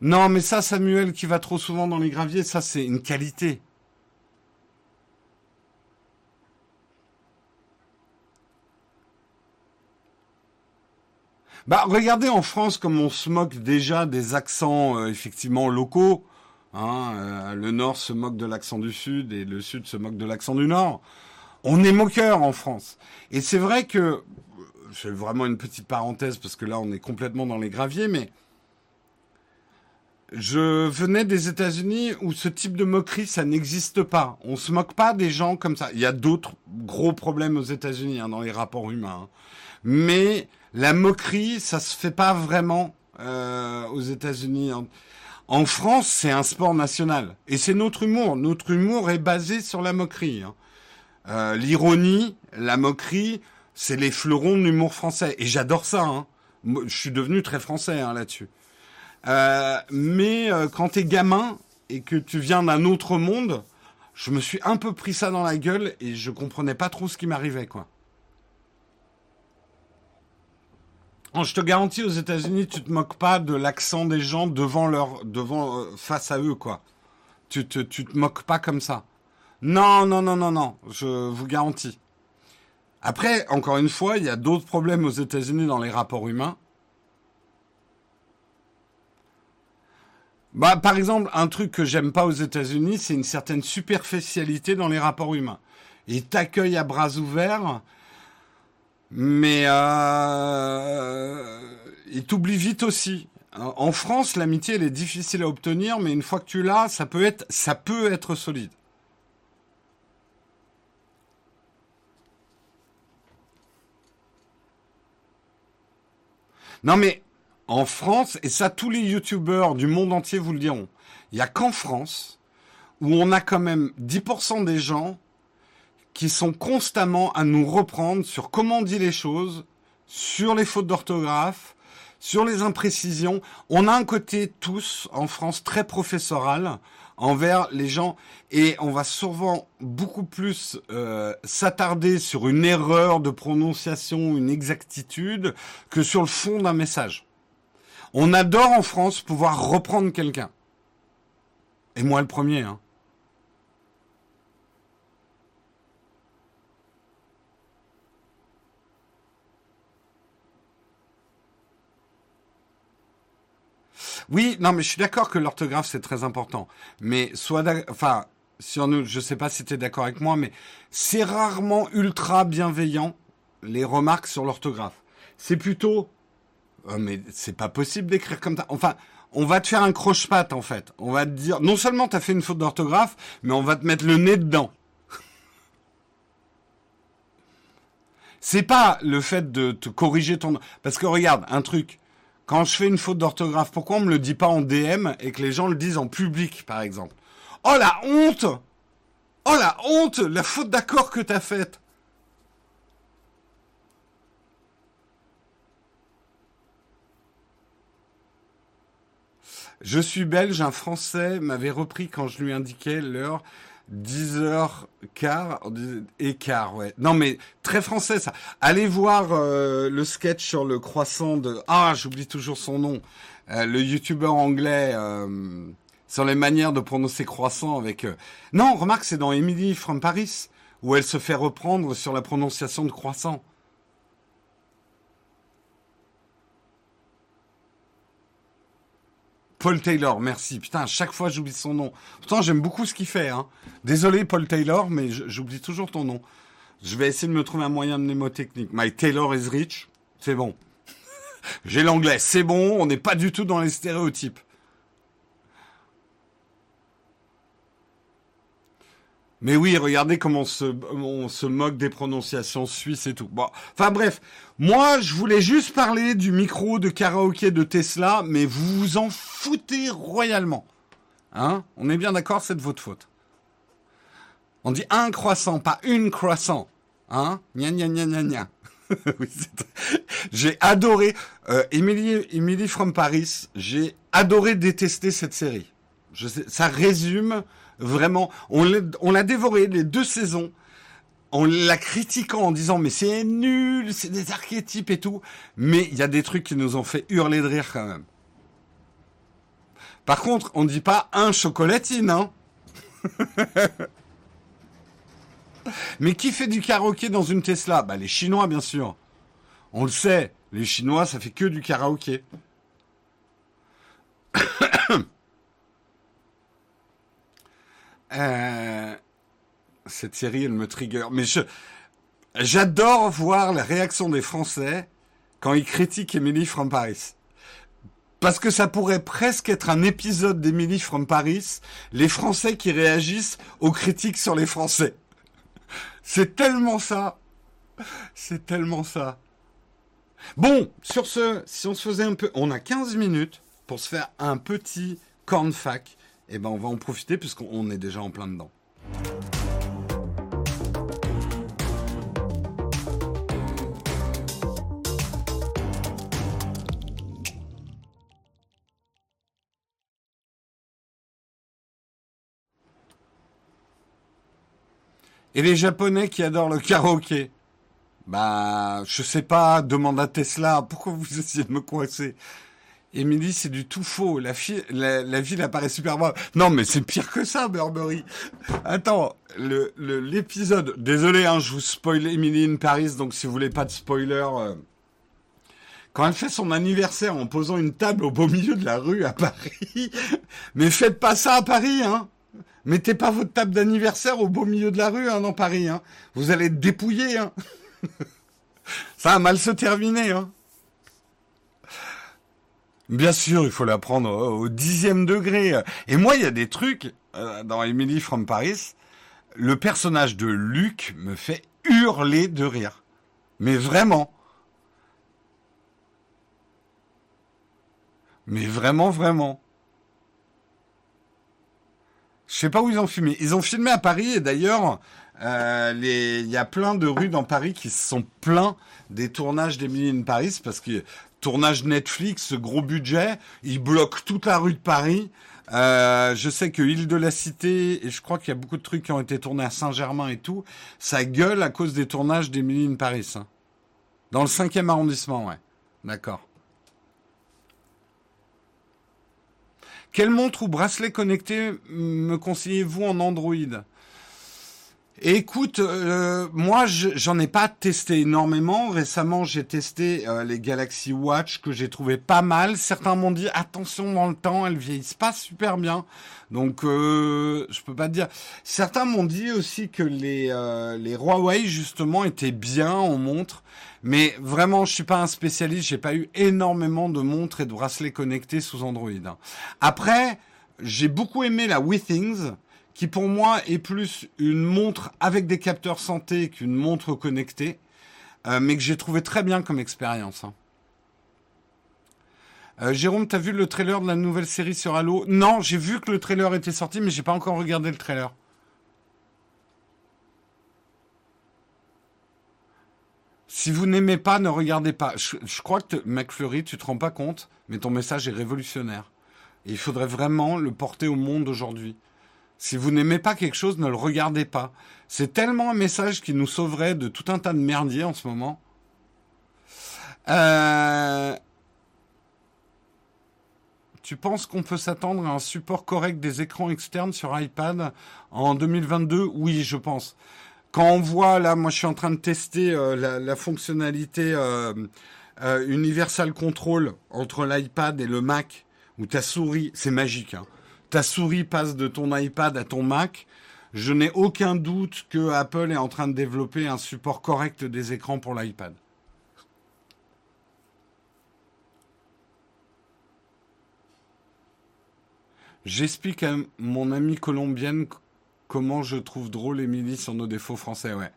Non, mais ça, Samuel qui va trop souvent dans les graviers, ça c'est une qualité. Bah, regardez en France comme on se moque déjà des accents euh, effectivement locaux. Hein, euh, le Nord se moque de l'accent du Sud et le Sud se moque de l'accent du Nord. On est moqueur en France. Et c'est vrai que, c'est vraiment une petite parenthèse parce que là on est complètement dans les graviers, mais je venais des États-Unis où ce type de moquerie, ça n'existe pas. On se moque pas des gens comme ça. Il y a d'autres gros problèmes aux États-Unis hein, dans les rapports humains, hein. mais la moquerie, ça se fait pas vraiment euh, aux États-Unis. En France, c'est un sport national et c'est notre humour. Notre humour est basé sur la moquerie. Hein. Euh, L'ironie, la moquerie, c'est les fleurons de l'humour français et j'adore ça. Hein. Je suis devenu très français hein, là-dessus. Euh, mais euh, quand t'es gamin et que tu viens d'un autre monde, je me suis un peu pris ça dans la gueule et je comprenais pas trop ce qui m'arrivait, quoi. Oh, je te garantis, aux États-Unis, tu te moques pas de l'accent des gens devant leur, devant, euh, face à eux, quoi. Tu te, te moques pas comme ça. Non, non, non, non, non. Je vous garantis. Après, encore une fois, il y a d'autres problèmes aux États-Unis dans les rapports humains. Bah, par exemple, un truc que j'aime pas aux États-Unis, c'est une certaine superficialité dans les rapports humains. Ils t'accueillent à bras ouverts, mais euh, ils t'oublient vite aussi. En France, l'amitié, elle est difficile à obtenir, mais une fois que tu l'as, ça peut être, ça peut être solide. Non mais en France, et ça tous les youtubeurs du monde entier vous le diront, il n'y a qu'en France où on a quand même 10% des gens qui sont constamment à nous reprendre sur comment on dit les choses, sur les fautes d'orthographe, sur les imprécisions. On a un côté tous en France très professoral envers les gens et on va souvent beaucoup plus euh, s'attarder sur une erreur de prononciation, une exactitude que sur le fond d'un message. On adore en France pouvoir reprendre quelqu'un. Et moi le premier. Hein. Oui, non, mais je suis d'accord que l'orthographe c'est très important. Mais soit, enfin, sur nous, je sais pas si tu es d'accord avec moi, mais c'est rarement ultra bienveillant les remarques sur l'orthographe. C'est plutôt Oh, mais c'est pas possible d'écrire comme ça. Enfin, on va te faire un croche-patte en fait. On va te dire, non seulement t'as fait une faute d'orthographe, mais on va te mettre le nez dedans. c'est pas le fait de te corriger ton... Parce que regarde, un truc, quand je fais une faute d'orthographe, pourquoi on me le dit pas en DM et que les gens le disent en public, par exemple? Oh la honte! Oh la honte! La faute d'accord que t'as faite! Je suis belge, un Français m'avait repris quand je lui indiquais l'heure 10h quart et quart, ouais. Non mais très français ça. Allez voir euh, le sketch sur le croissant de ah j'oublie toujours son nom, euh, le youtubeur anglais euh, sur les manières de prononcer croissant avec. Non remarque c'est dans Emily from Paris où elle se fait reprendre sur la prononciation de croissant. Paul Taylor, merci. Putain, à chaque fois j'oublie son nom. Pourtant, j'aime beaucoup ce qu'il fait. Hein. Désolé, Paul Taylor, mais j'oublie toujours ton nom. Je vais essayer de me trouver un moyen de mnémotechnique. My Taylor is rich. C'est bon. [laughs] J'ai l'anglais. C'est bon. On n'est pas du tout dans les stéréotypes. Mais oui, regardez comment on se, on se moque des prononciations suisses et tout. Bon, enfin bref, moi je voulais juste parler du micro de karaoké de Tesla, mais vous vous en foutez royalement. Hein? On est bien d'accord, c'est de votre faute. On dit un croissant, pas une croissant. Hein? Gna gna gna gna gna. [laughs] oui, j'ai adoré euh, Emily, Emily from Paris. J'ai adoré détester cette série. Je sais, ça résume Vraiment, on l'a dévoré les deux saisons en la critiquant en disant mais c'est nul, c'est des archétypes et tout. Mais il y a des trucs qui nous ont fait hurler de rire quand même. Par contre, on ne dit pas un chocolatine, hein [laughs] Mais qui fait du karaoké dans une Tesla? Bah les Chinois, bien sûr. On le sait, les Chinois, ça fait que du karaoké. Euh, cette série, elle me trigger. Mais je, j'adore voir la réaction des Français quand ils critiquent Emily from Paris. Parce que ça pourrait presque être un épisode d'Emily from Paris, les Français qui réagissent aux critiques sur les Français. C'est tellement ça. C'est tellement ça. Bon, sur ce, si on se faisait un peu... On a 15 minutes pour se faire un petit cornfac. Eh ben, on va en profiter puisqu'on est déjà en plein dedans. Et les Japonais qui adorent le karaoké? Bah, je sais pas, demande à Tesla. Pourquoi vous essayez de me coincer? Émilie, c'est du tout faux. La, la, ville apparaît super. Non, mais c'est pire que ça, Burberry. Attends, l'épisode. Désolé, hein, je vous spoil Emily in Paris, donc si vous voulez pas de spoiler. Euh, quand elle fait son anniversaire en posant une table au beau milieu de la rue à Paris. [laughs] mais faites pas ça à Paris, hein. Mettez pas votre table d'anniversaire au beau milieu de la rue, hein, dans Paris, hein. Vous allez être dépouillé, hein. [laughs] Ça va mal se terminer, hein. Bien sûr, il faut la prendre au, dixième degré. Et moi, il y a des trucs euh, dans Emily from Paris. Le personnage de Luc me fait hurler de rire. Mais vraiment. Mais vraiment, vraiment. Je sais pas où ils ont filmé. Ils ont filmé à Paris et d'ailleurs, euh, il y a plein de rues dans Paris qui sont pleins des tournages d'Emily in Paris parce que tournage Netflix, gros budget, ils bloquent toute la rue de Paris. Euh, je sais que Île de la Cité, et je crois qu'il y a beaucoup de trucs qui ont été tournés à Saint-Germain et tout, ça gueule à cause des tournages d'Emily in Paris. Hein. Dans le cinquième arrondissement, ouais. D'accord. Quelle montre ou bracelet connecté me conseillez-vous en Android? Écoute, euh, moi, j'en ai pas testé énormément. Récemment, j'ai testé euh, les Galaxy Watch que j'ai trouvé pas mal. Certains m'ont dit attention dans le temps, elles vieillissent pas super bien. Donc, euh, je peux pas te dire. Certains m'ont dit aussi que les euh, les Huawei justement étaient bien en montre. Mais vraiment, je suis pas un spécialiste. J'ai pas eu énormément de montres et de bracelets connectés sous Android. Après, j'ai beaucoup aimé la WeThings qui pour moi est plus une montre avec des capteurs santé qu'une montre connectée, euh, mais que j'ai trouvé très bien comme expérience. Hein. Euh, Jérôme, t'as vu le trailer de la nouvelle série sur Halo? Non, j'ai vu que le trailer était sorti, mais j'ai pas encore regardé le trailer. Si vous n'aimez pas, ne regardez pas. Je, crois que McFlurry, tu te rends pas compte, mais ton message est révolutionnaire. Et il faudrait vraiment le porter au monde aujourd'hui. Si vous n'aimez pas quelque chose, ne le regardez pas. C'est tellement un message qui nous sauverait de tout un tas de merdier en ce moment. Euh, tu penses qu'on peut s'attendre à un support correct des écrans externes sur iPad en 2022 Oui, je pense. Quand on voit, là, moi je suis en train de tester euh, la, fonctionnalité euh, Universal Control entre l'iPad et le Mac, où ta souris, c'est magique. Hein ta souris passe de ton iPad à ton Mac, je n'ai aucun doute que Apple est en train de développer un support correct des écrans pour l'iPad. J'explique à mon amie colombienne comment je trouve drôle Émilie sur nos défauts français, ouais.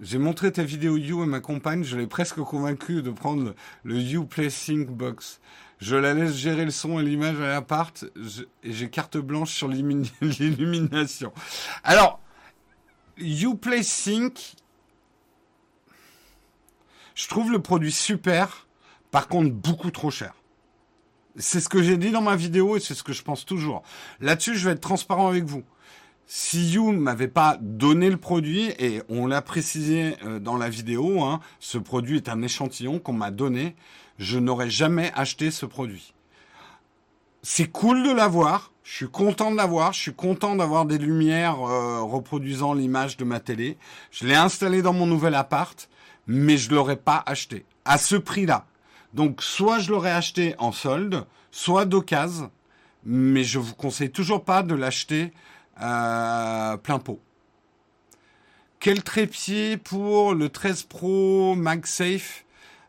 J'ai montré ta vidéo You à ma compagne, je l'ai presque convaincu de prendre le, You Play Sync Box. Je la laisse gérer le son et l'image à l'appart et j'ai carte blanche sur [laughs] l'illumination. Alors, Uplay Sync, je trouve le produit super, par contre beaucoup trop cher. C'est ce que j'ai dit dans ma vidéo et c'est ce que je pense toujours. Là-dessus, je vais être transparent avec vous si You m'avait pas donné le produit, et on l'a précisé euh, dans la vidéo, hein, ce produit est un échantillon qu'on m'a donné, je n'aurais jamais acheté ce produit. C'est cool de l'avoir, je suis content de l'avoir, je suis content d'avoir des lumières euh, reproduisant l'image de ma télé. Je l'ai installé dans mon nouvel appart, mais je l'aurais pas acheté à ce prix-là. Donc soit je l'aurais acheté en solde, soit d'occasion, mais je vous conseille toujours pas de l'acheter euh, plein pot. Quel trépied pour le 13 Pro MagSafe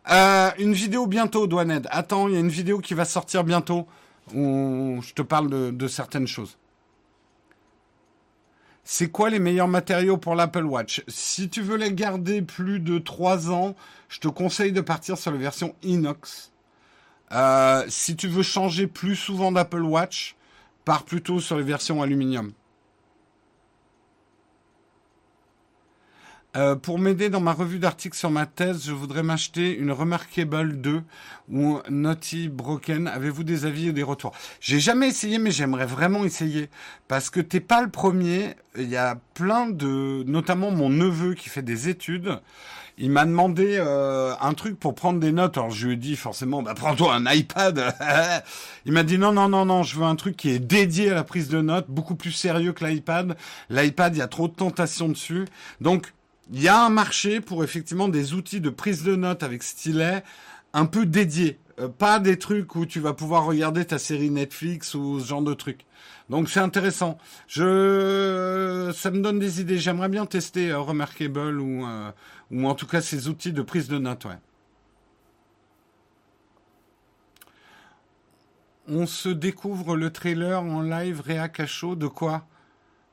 euh, Une vidéo bientôt, Douaned. Attends, il y a une vidéo qui va sortir bientôt où je te parle de, certaines choses. C'est quoi les meilleurs matériaux pour l'Apple Watch? Si tu veux les garder plus de 3 ans, je te conseille de partir sur la version inox. Euh, si tu veux changer plus souvent d'Apple Watch, pars plutôt sur les versions aluminium. Euh, pour m'aider dans ma revue d'articles sur ma thèse, je voudrais m'acheter une Remarkable 2 ou Naughty Broken. Avez-vous des avis ou des retours? J'ai jamais essayé, mais j'aimerais vraiment essayer parce que t'es pas le premier. Il y a plein de, notamment mon neveu qui fait des études. Il m'a demandé euh, un truc pour prendre des notes. Alors je lui ai dit forcément, bah prends-toi un iPad. [laughs] Il m'a dit non non non non, je veux un truc qui est dédié à la prise de notes, beaucoup plus sérieux que l'iPad. L'iPad, il y a trop de tentations dessus. Donc il y a un marché pour effectivement des outils de prise de notes avec stylet un peu dédiés. Euh, pas des trucs où tu vas pouvoir regarder ta série Netflix ou ce genre de trucs. Donc c'est intéressant. Je, ça me donne des idées. J'aimerais bien tester euh, Remarkable ou, euh, ou en tout cas ces outils de prise de notes. Ouais. On se découvre le trailer en live réac à chaud. De quoi?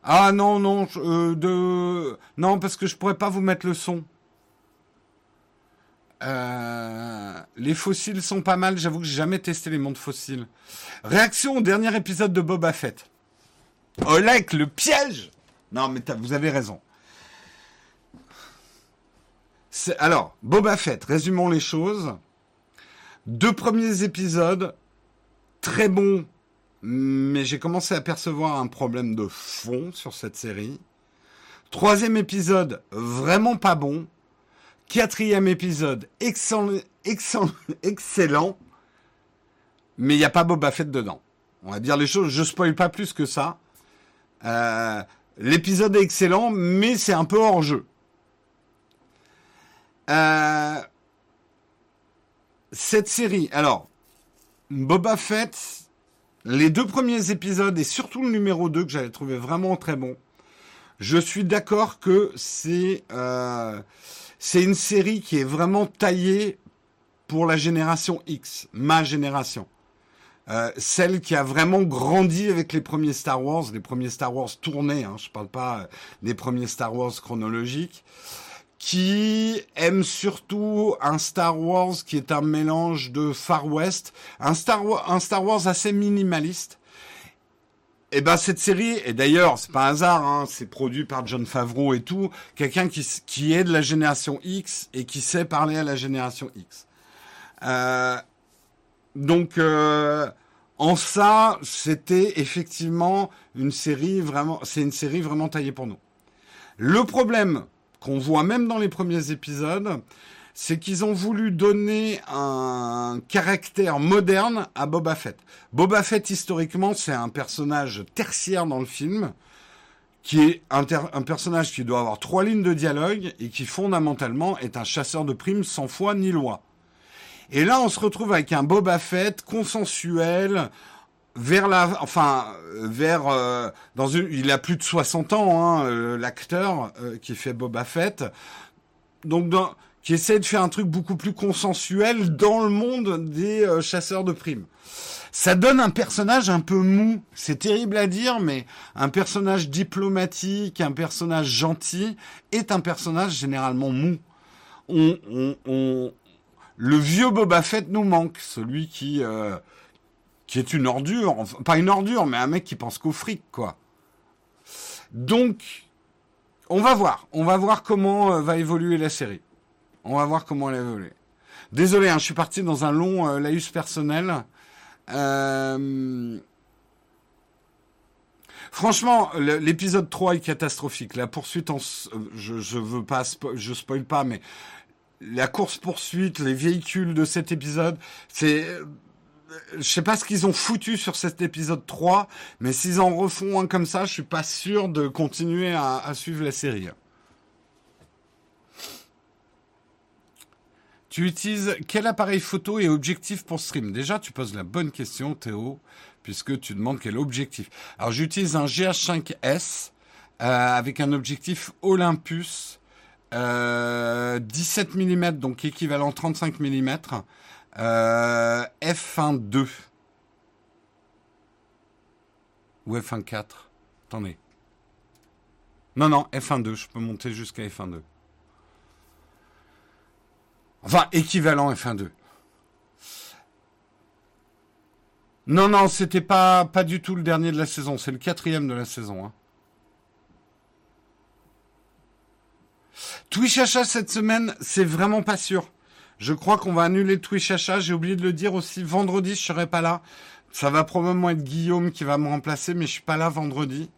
Ah non, non, euh, de... Non, parce que je pourrais pas vous mettre le son. Euh, les fossiles sont pas mal, j'avoue que j'ai jamais testé les mondes fossiles. Réaction au dernier épisode de Boba Fett. Olek, le piège Non, mais vous avez raison. Alors, Boba Fett, résumons les choses. Deux premiers épisodes, très bons mais j'ai commencé à percevoir un problème de fond sur cette série. Troisième épisode, vraiment pas bon. Quatrième épisode, excellent, excellent, [laughs] excellent. Mais il n'y a pas Boba Fett dedans. On va dire les choses, je spoil pas plus que ça. Euh, l'épisode est excellent, mais c'est un peu hors jeu. Euh, cette série, alors, Boba Fett, les deux premiers épisodes et surtout le numéro 2 que j'avais trouvé vraiment très bon. Je suis d'accord que c'est euh, c'est une série qui est vraiment taillée pour la génération X, ma génération. Euh, celle qui a vraiment grandi avec les premiers Star Wars, les premiers Star Wars tournés, hein, je parle pas des premiers Star Wars chronologiques qui aime surtout un Star Wars qui est un mélange de Far West, un Star, Wars, assez minimaliste. Et eh ben cette série, et d'ailleurs c'est pas un hasard, hein, c'est produit par John Favreau et tout, quelqu'un qui, qui est de la génération X et qui sait parler à la génération X. Euh, donc euh, en ça, c'était effectivement une série vraiment, c'est une série vraiment taillée pour nous. Le problème qu'on voit même dans les premiers épisodes, c'est qu'ils ont voulu donner un caractère moderne à Boba Fett. Boba Fett, historiquement, c'est un personnage tertiaire dans le film, qui est un, personnage qui doit avoir trois lignes de dialogue et qui fondamentalement est un chasseur de primes sans foi ni loi. Et là, on se retrouve avec un Boba Fett consensuel, vers la, enfin, vers euh, dans une, il a plus de 60 ans, hein, euh, l'acteur euh, qui fait Boba Fett, donc qui essaie de faire un truc beaucoup plus consensuel dans le monde des chasseurs de primes. Ça donne un personnage un peu mou. C'est terrible à dire, mais un personnage diplomatique, un personnage gentil est un personnage généralement mou. On, on, on... Le vieux Boba Fett nous manque, celui qui qui est une ordure, pas une ordure, mais un mec qui pense qu'au fric, quoi. Donc, on va voir, on va voir comment euh, va évoluer la série. On va voir comment elle va évoluer. Désolé, hein, je suis parti dans un long euh, laïus personnel. Euh, franchement, l'épisode 3 est catastrophique. La poursuite en... Je, je veux pas... je spoil pas, mais la course poursuite, les véhicules de cet épisode, c'est je sais pas ce qu'ils ont foutu sur cet épisode 3, mais s'ils en refont un comme ça, je suis pas sûr de continuer à, suivre la série. Tu utilises quel appareil photo et objectif pour stream? Déjà, tu poses la bonne question, Théo, puisque tu demandes quel objectif. Alors, j'utilise un GH5S euh, avec un objectif Olympus euh, 17 mm, donc équivalent 35 mm. Euh, F1.2. Ou F1.4. Attendez. Non, non, F1.2. Je peux monter jusqu'à F1.2. Enfin, équivalent F1.2. Non, non, c'était pas, pas du tout le dernier de la saison. C'est le quatrième de la saison. Hein. Twitch achat cette semaine, c'est vraiment pas sûr. Je crois qu'on va annuler Twitch achat. J'ai oublié de le dire aussi. Vendredi, je serai pas là. Ça va probablement être Guillaume qui va me remplacer, mais je suis pas là vendredi.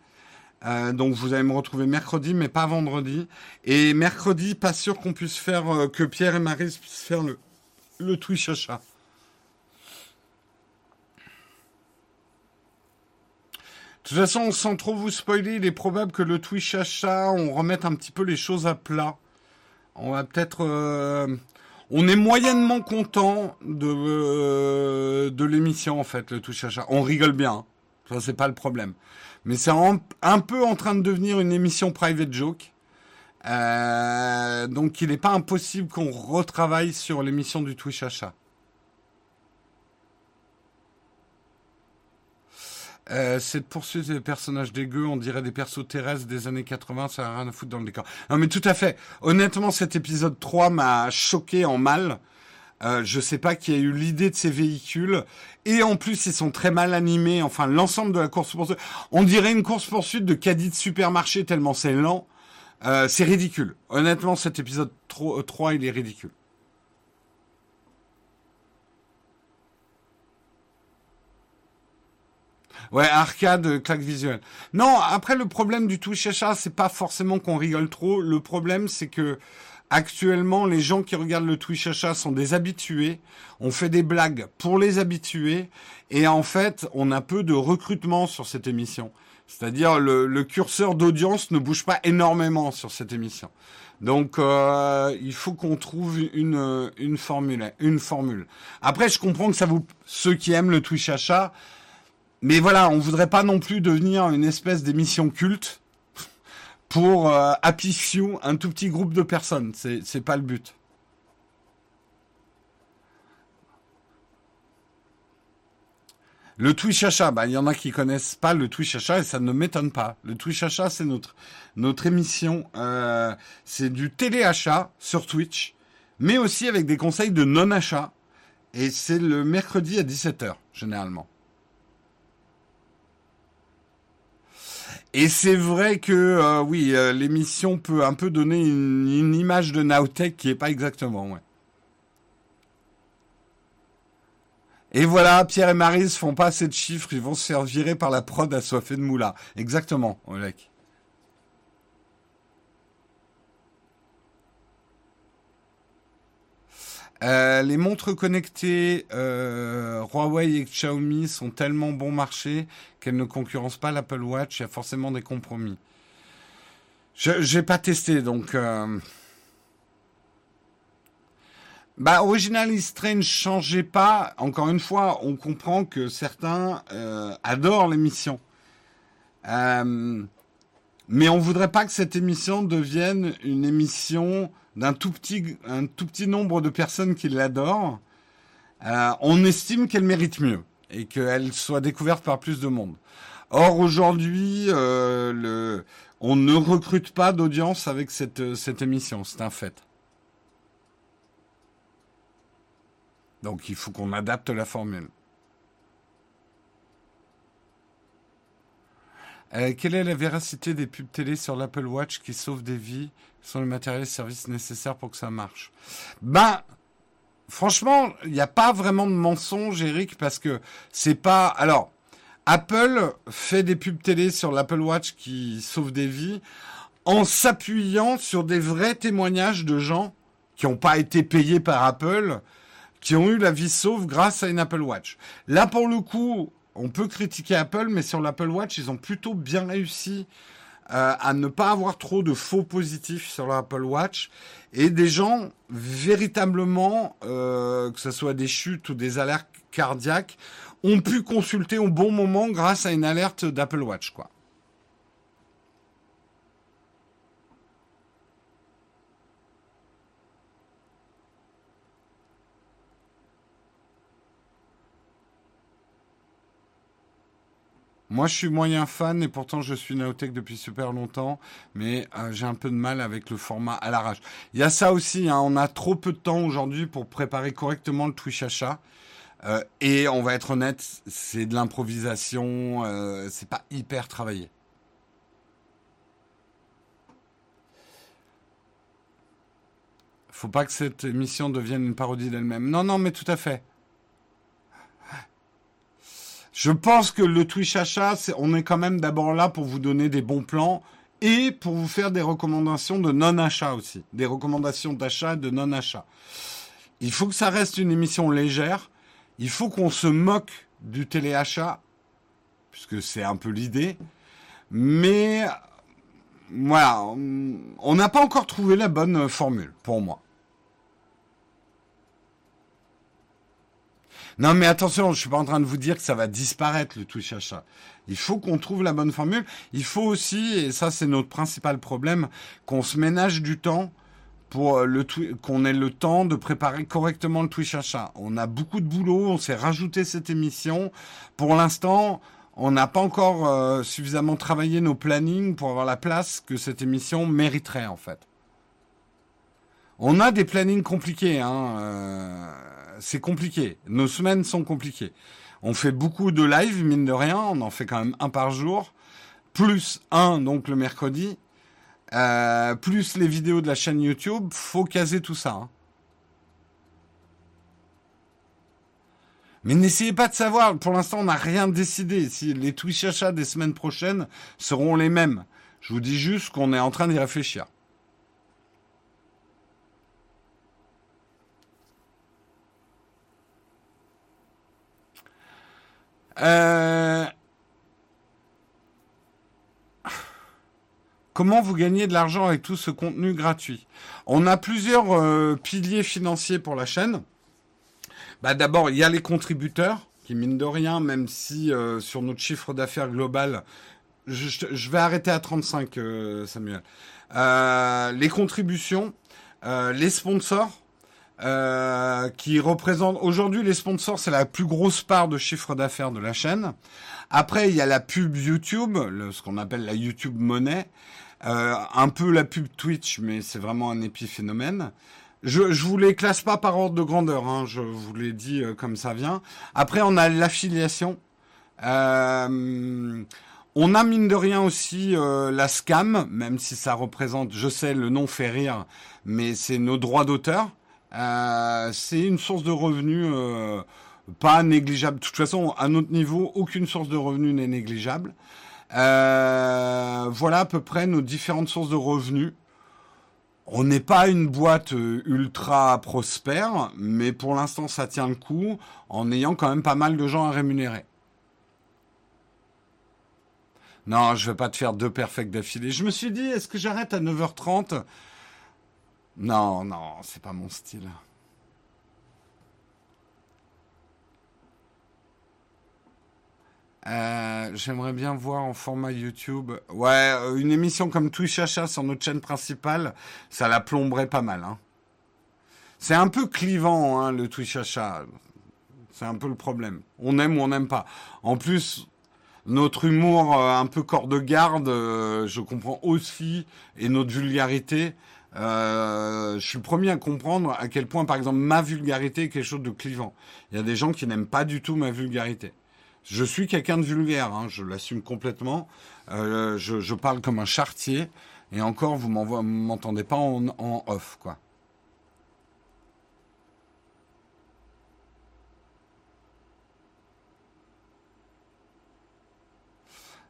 Euh, donc vous allez me retrouver mercredi, mais pas vendredi. Et mercredi, pas sûr qu'on puisse faire euh, que Pierre et Marie puissent faire le, Twitch achat. De toute façon, sans trop vous spoiler, il est probable que le Twitch achat, on remette un petit peu les choses à plat. On va peut-être euh, on est moyennement content de, euh, de l'émission, en fait, le touche achat. On rigole bien. Ça, c'est pas le problème. Mais c'est un, peu en train de devenir une émission private joke. Euh, donc, il n'est pas impossible qu'on retravaille sur l'émission du Twitch achat. Euh, cette poursuite des personnages dégueux, on dirait des persos terrestres des années 80, ça n'a rien à foutre dans le décor. Non mais tout à fait. Honnêtement, cet épisode 3 m'a choqué en mal. Euh, je sais pas qui a eu l'idée de ces véhicules. Et en plus, ils sont très mal animés. Enfin, l'ensemble de la course-poursuite. On dirait une course-poursuite de caddie de supermarché tellement c'est lent. Euh, c'est ridicule. Honnêtement, cet épisode 3, il est ridicule. Ouais, arcade, euh, claque visuelle. Non, après le problème du Twitch achat, c'est pas forcément qu'on rigole trop. Le problème, c'est que actuellement, les gens qui regardent le Twitch achat sont des habitués. On fait des blagues pour les habitués, et en fait, on a peu de recrutement sur cette émission. C'est-à-dire le, le curseur d'audience ne bouge pas énormément sur cette émission. Donc euh, il faut qu'on trouve une, une formule, une formule. Après, je comprends que ça vous, ceux qui aiment le Twitch achat, mais voilà, on voudrait pas non plus devenir une espèce d'émission culte pour euh, un tout petit groupe de personnes. C'est, c'est pas le but. Le Twitch achat, bah, il y en a qui connaissent pas le Twitch achat et ça ne m'étonne pas. Le Twitch achat, c'est notre, notre émission. Euh, c'est du téléachat sur Twitch, mais aussi avec des conseils de non-achat. Et c'est le mercredi à 17h, généralement. Et c'est vrai que euh, oui, euh, l'émission peut un peu donner une, image de Nowtech qui est pas exactement. Et voilà, Pierre et Marie se font pas assez de chiffres, ils vont se faire virer par la prod assoiffée de moula. Exactement, Olek. Euh, les montres connectées euh, Huawei et Xiaomi sont tellement bon marché qu'elles ne concurrencent pas l'Apple Watch. Il y a forcément des compromis. Je n'ai pas testé, donc... Euh... Bah, Original changeait pas. Encore une fois, on comprend que certains euh, adorent l'émission. Mais on voudrait pas que cette émission devienne une émission d'un tout petit, un tout petit nombre de personnes qui l'adorent, euh, on estime qu'elle mérite mieux et qu'elle soit découverte par plus de monde. Or aujourd'hui, euh, on ne recrute pas d'audience avec cette, cette émission, c'est un fait. Donc il faut qu'on adapte la formule. Euh, quelle est la véracité des pubs télé sur l'Apple Watch qui sauvent des vies sont les matériels et services nécessaires pour que ça marche? Ben, franchement, il n'y a pas vraiment de mensonge, Eric, parce que c'est pas. Alors, Apple fait des pubs télé sur l'Apple Watch qui sauvent des vies en s'appuyant sur des vrais témoignages de gens qui n'ont pas été payés par Apple, qui ont eu la vie sauve grâce à une Apple Watch. Là, pour le coup, on peut critiquer Apple, mais sur l'Apple Watch, ils ont plutôt bien réussi euh, à ne pas avoir trop de faux positifs sur l'Apple Watch et des gens véritablement, euh, que ce soit des chutes ou des alertes cardiaques, ont pu consulter au bon moment grâce à une alerte d'Apple Watch, quoi. Moi, je suis moyen fan et pourtant je suis Naotech depuis super longtemps, mais euh, j'ai un peu de mal avec le format à l'arrache. Il y a ça aussi, hein, on a trop peu de temps aujourd'hui pour préparer correctement le Twitch achat. Euh, et on va être honnête, c'est de l'improvisation, euh, c'est pas hyper travaillé. Faut pas que cette émission devienne une parodie d'elle-même. Non, non, mais tout à fait. Je pense que le Twitch achat, on est quand même d'abord là pour vous donner des bons plans et pour vous faire des recommandations de non-achat aussi. Des recommandations d'achat et de non-achat. Il faut que ça reste une émission légère. Il faut qu'on se moque du téléachat, puisque c'est un peu l'idée. Mais voilà, on n'a pas encore trouvé la bonne formule pour moi. Non, mais attention, je suis pas en train de vous dire que ça va disparaître le Twitch achat. Il faut qu'on trouve la bonne formule. Il faut aussi, et ça c'est notre principal problème, qu'on se ménage du temps pour le qu'on ait le temps de préparer correctement le Twitch achat. On a beaucoup de boulot, on s'est rajouté cette émission. Pour l'instant, on n'a pas encore euh, suffisamment travaillé nos plannings pour avoir la place que cette émission mériterait en fait. On a des plannings compliqués, hein. Euh, c'est compliqué. Nos semaines sont compliquées. On fait beaucoup de live, mine de rien. On en fait quand même un par jour. Plus un, donc le mercredi. Euh, plus les vidéos de la chaîne YouTube. Faut caser tout ça. Hein. Mais n'essayez pas de savoir. Pour l'instant, on n'a rien décidé. Si les Twitch achats des semaines prochaines seront les mêmes. Je vous dis juste qu'on est en train d'y réfléchir. Euh, comment vous gagnez de l'argent avec tout ce contenu gratuit? On a plusieurs euh, piliers financiers pour la chaîne. Bah, D'abord, il y a les contributeurs, qui mine de rien, même si euh, sur notre chiffre d'affaires global, je, je, vais arrêter à 35, Samuel. les contributions, les sponsors, euh, qui représente aujourd'hui les sponsors, c'est la plus grosse part de chiffre d'affaires de la chaîne. Après, il y a la pub YouTube, le, ce qu'on appelle la YouTube monnaie, euh, un peu la pub Twitch, mais c'est vraiment un épiphénomène. Je, je vous les classe pas par ordre de grandeur, hein, je vous l'ai dit euh, comme ça vient. Après, on a l'affiliation. Euh, on a mine de rien aussi euh, la scam, même si ça représente, je sais, le nom fait rire, mais c'est nos droits d'auteur. Euh, c'est une source de revenus euh, pas négligeable. De toute façon, à notre niveau, aucune source de revenus n'est négligeable. Euh, voilà à peu près nos différentes sources de revenus. On n'est pas une boîte ultra prospère, mais pour l'instant ça tient le coup en ayant quand même pas mal de gens à rémunérer. Non, je vais pas te faire deux perfects d'affilée. Je me suis dit, est-ce que j'arrête à 9h30 non, non, c'est pas mon style. Euh, j'aimerais bien voir en format YouTube. Ouais, euh, une émission comme Twitch Achat sur notre chaîne principale, ça la plomberait pas mal. Hein. C'est un peu clivant, hein, le Twitch Achat. C'est un peu le problème. On aime ou on n'aime pas. En plus, notre humour euh, un peu corps de garde, je comprends aussi, et notre vulgarité. Euh, je suis le premier à comprendre à quel point, par exemple, ma vulgarité est quelque chose de clivant. Il y a des gens qui n'aiment pas du tout ma vulgarité. Je suis quelqu'un de vulgaire, hein, je l'assume complètement. Euh, je, parle comme un chartier, et encore, vous m'entendez pas en, en off, quoi.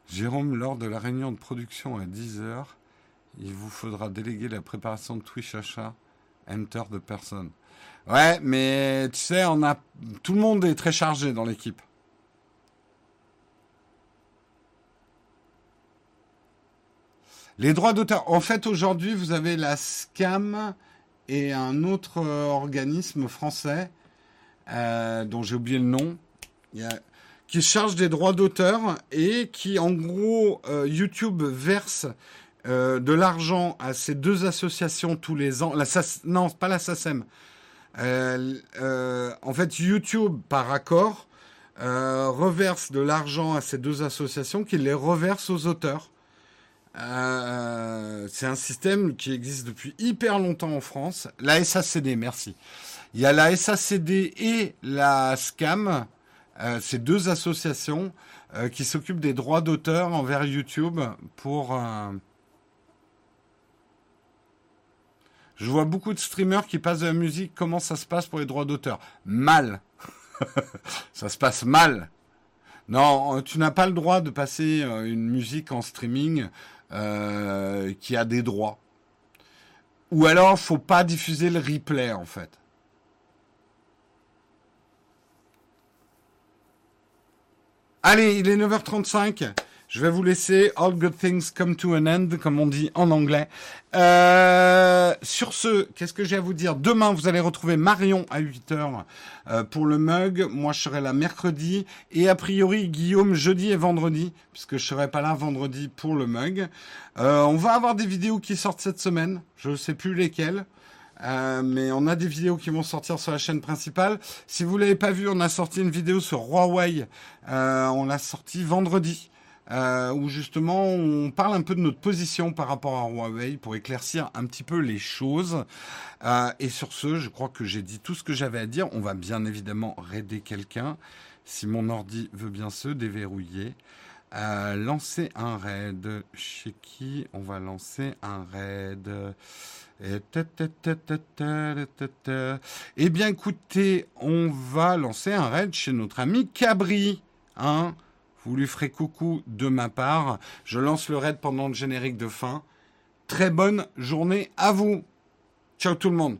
Jérôme, lors de la réunion de production à 10 heures, il vous faudra déléguer la préparation de Twitch achat Enter the person. Ouais, mais tu sais, on a tout le monde est très chargé dans l'équipe. Les droits d'auteur. En fait, aujourd'hui, vous avez la SCAM et un autre euh, organisme français euh, dont j'ai oublié le nom, qui charge des droits d'auteur et qui, en gros, euh, YouTube verse de l'argent à ces deux associations tous les ans. La non, pas la SACEM. en fait, YouTube, par accord, reverse de l'argent à ces deux associations qui les reversent aux auteurs. Euh, c'est un système qui existe depuis hyper longtemps en France. La SACD, merci. Il y a la SACD et la SCAM, euh, ces deux associations euh, qui s'occupent des droits d'auteur envers YouTube pour... Je vois beaucoup de streamers qui passent de la musique. Comment ça se passe pour les droits d'auteur? Mal. [laughs] ça se passe mal. Non, tu n'as pas le droit de passer une musique en streaming euh, qui a des droits. Ou alors, faut pas diffuser le replay, en fait. Allez, il est 9h35. Je vais vous laisser All Good Things Come to an End, comme on dit en anglais. Euh, sur ce, qu'est-ce que j'ai à vous dire? Demain, vous allez retrouver Marion à 8h euh, pour le mug. Moi, je serai là mercredi. Et a priori, Guillaume jeudi et vendredi, puisque je serai pas là vendredi pour le mug. Euh, on va avoir des vidéos qui sortent cette semaine. Je sais plus lesquelles. Euh, mais on a des vidéos qui vont sortir sur la chaîne principale. Si vous l'avez pas vu, on a sorti une vidéo sur Huawei. Euh, on l'a sorti vendredi euh, où justement on parle un peu de notre position par rapport à Huawei pour éclaircir un petit peu les choses. Euh, et sur ce, je crois que j'ai dit tout ce que j'avais à dire. On va bien évidemment raider quelqu'un. Si mon ordi veut bien se déverrouiller. Euh, lancer un raid. Chez qui on va lancer un raid? Eh bien écoutez, on va lancer un raid chez notre ami Cabri. Hein vous lui ferez coucou de ma part. Je lance le raid pendant le générique de fin. Très bonne journée à vous. Ciao tout le monde.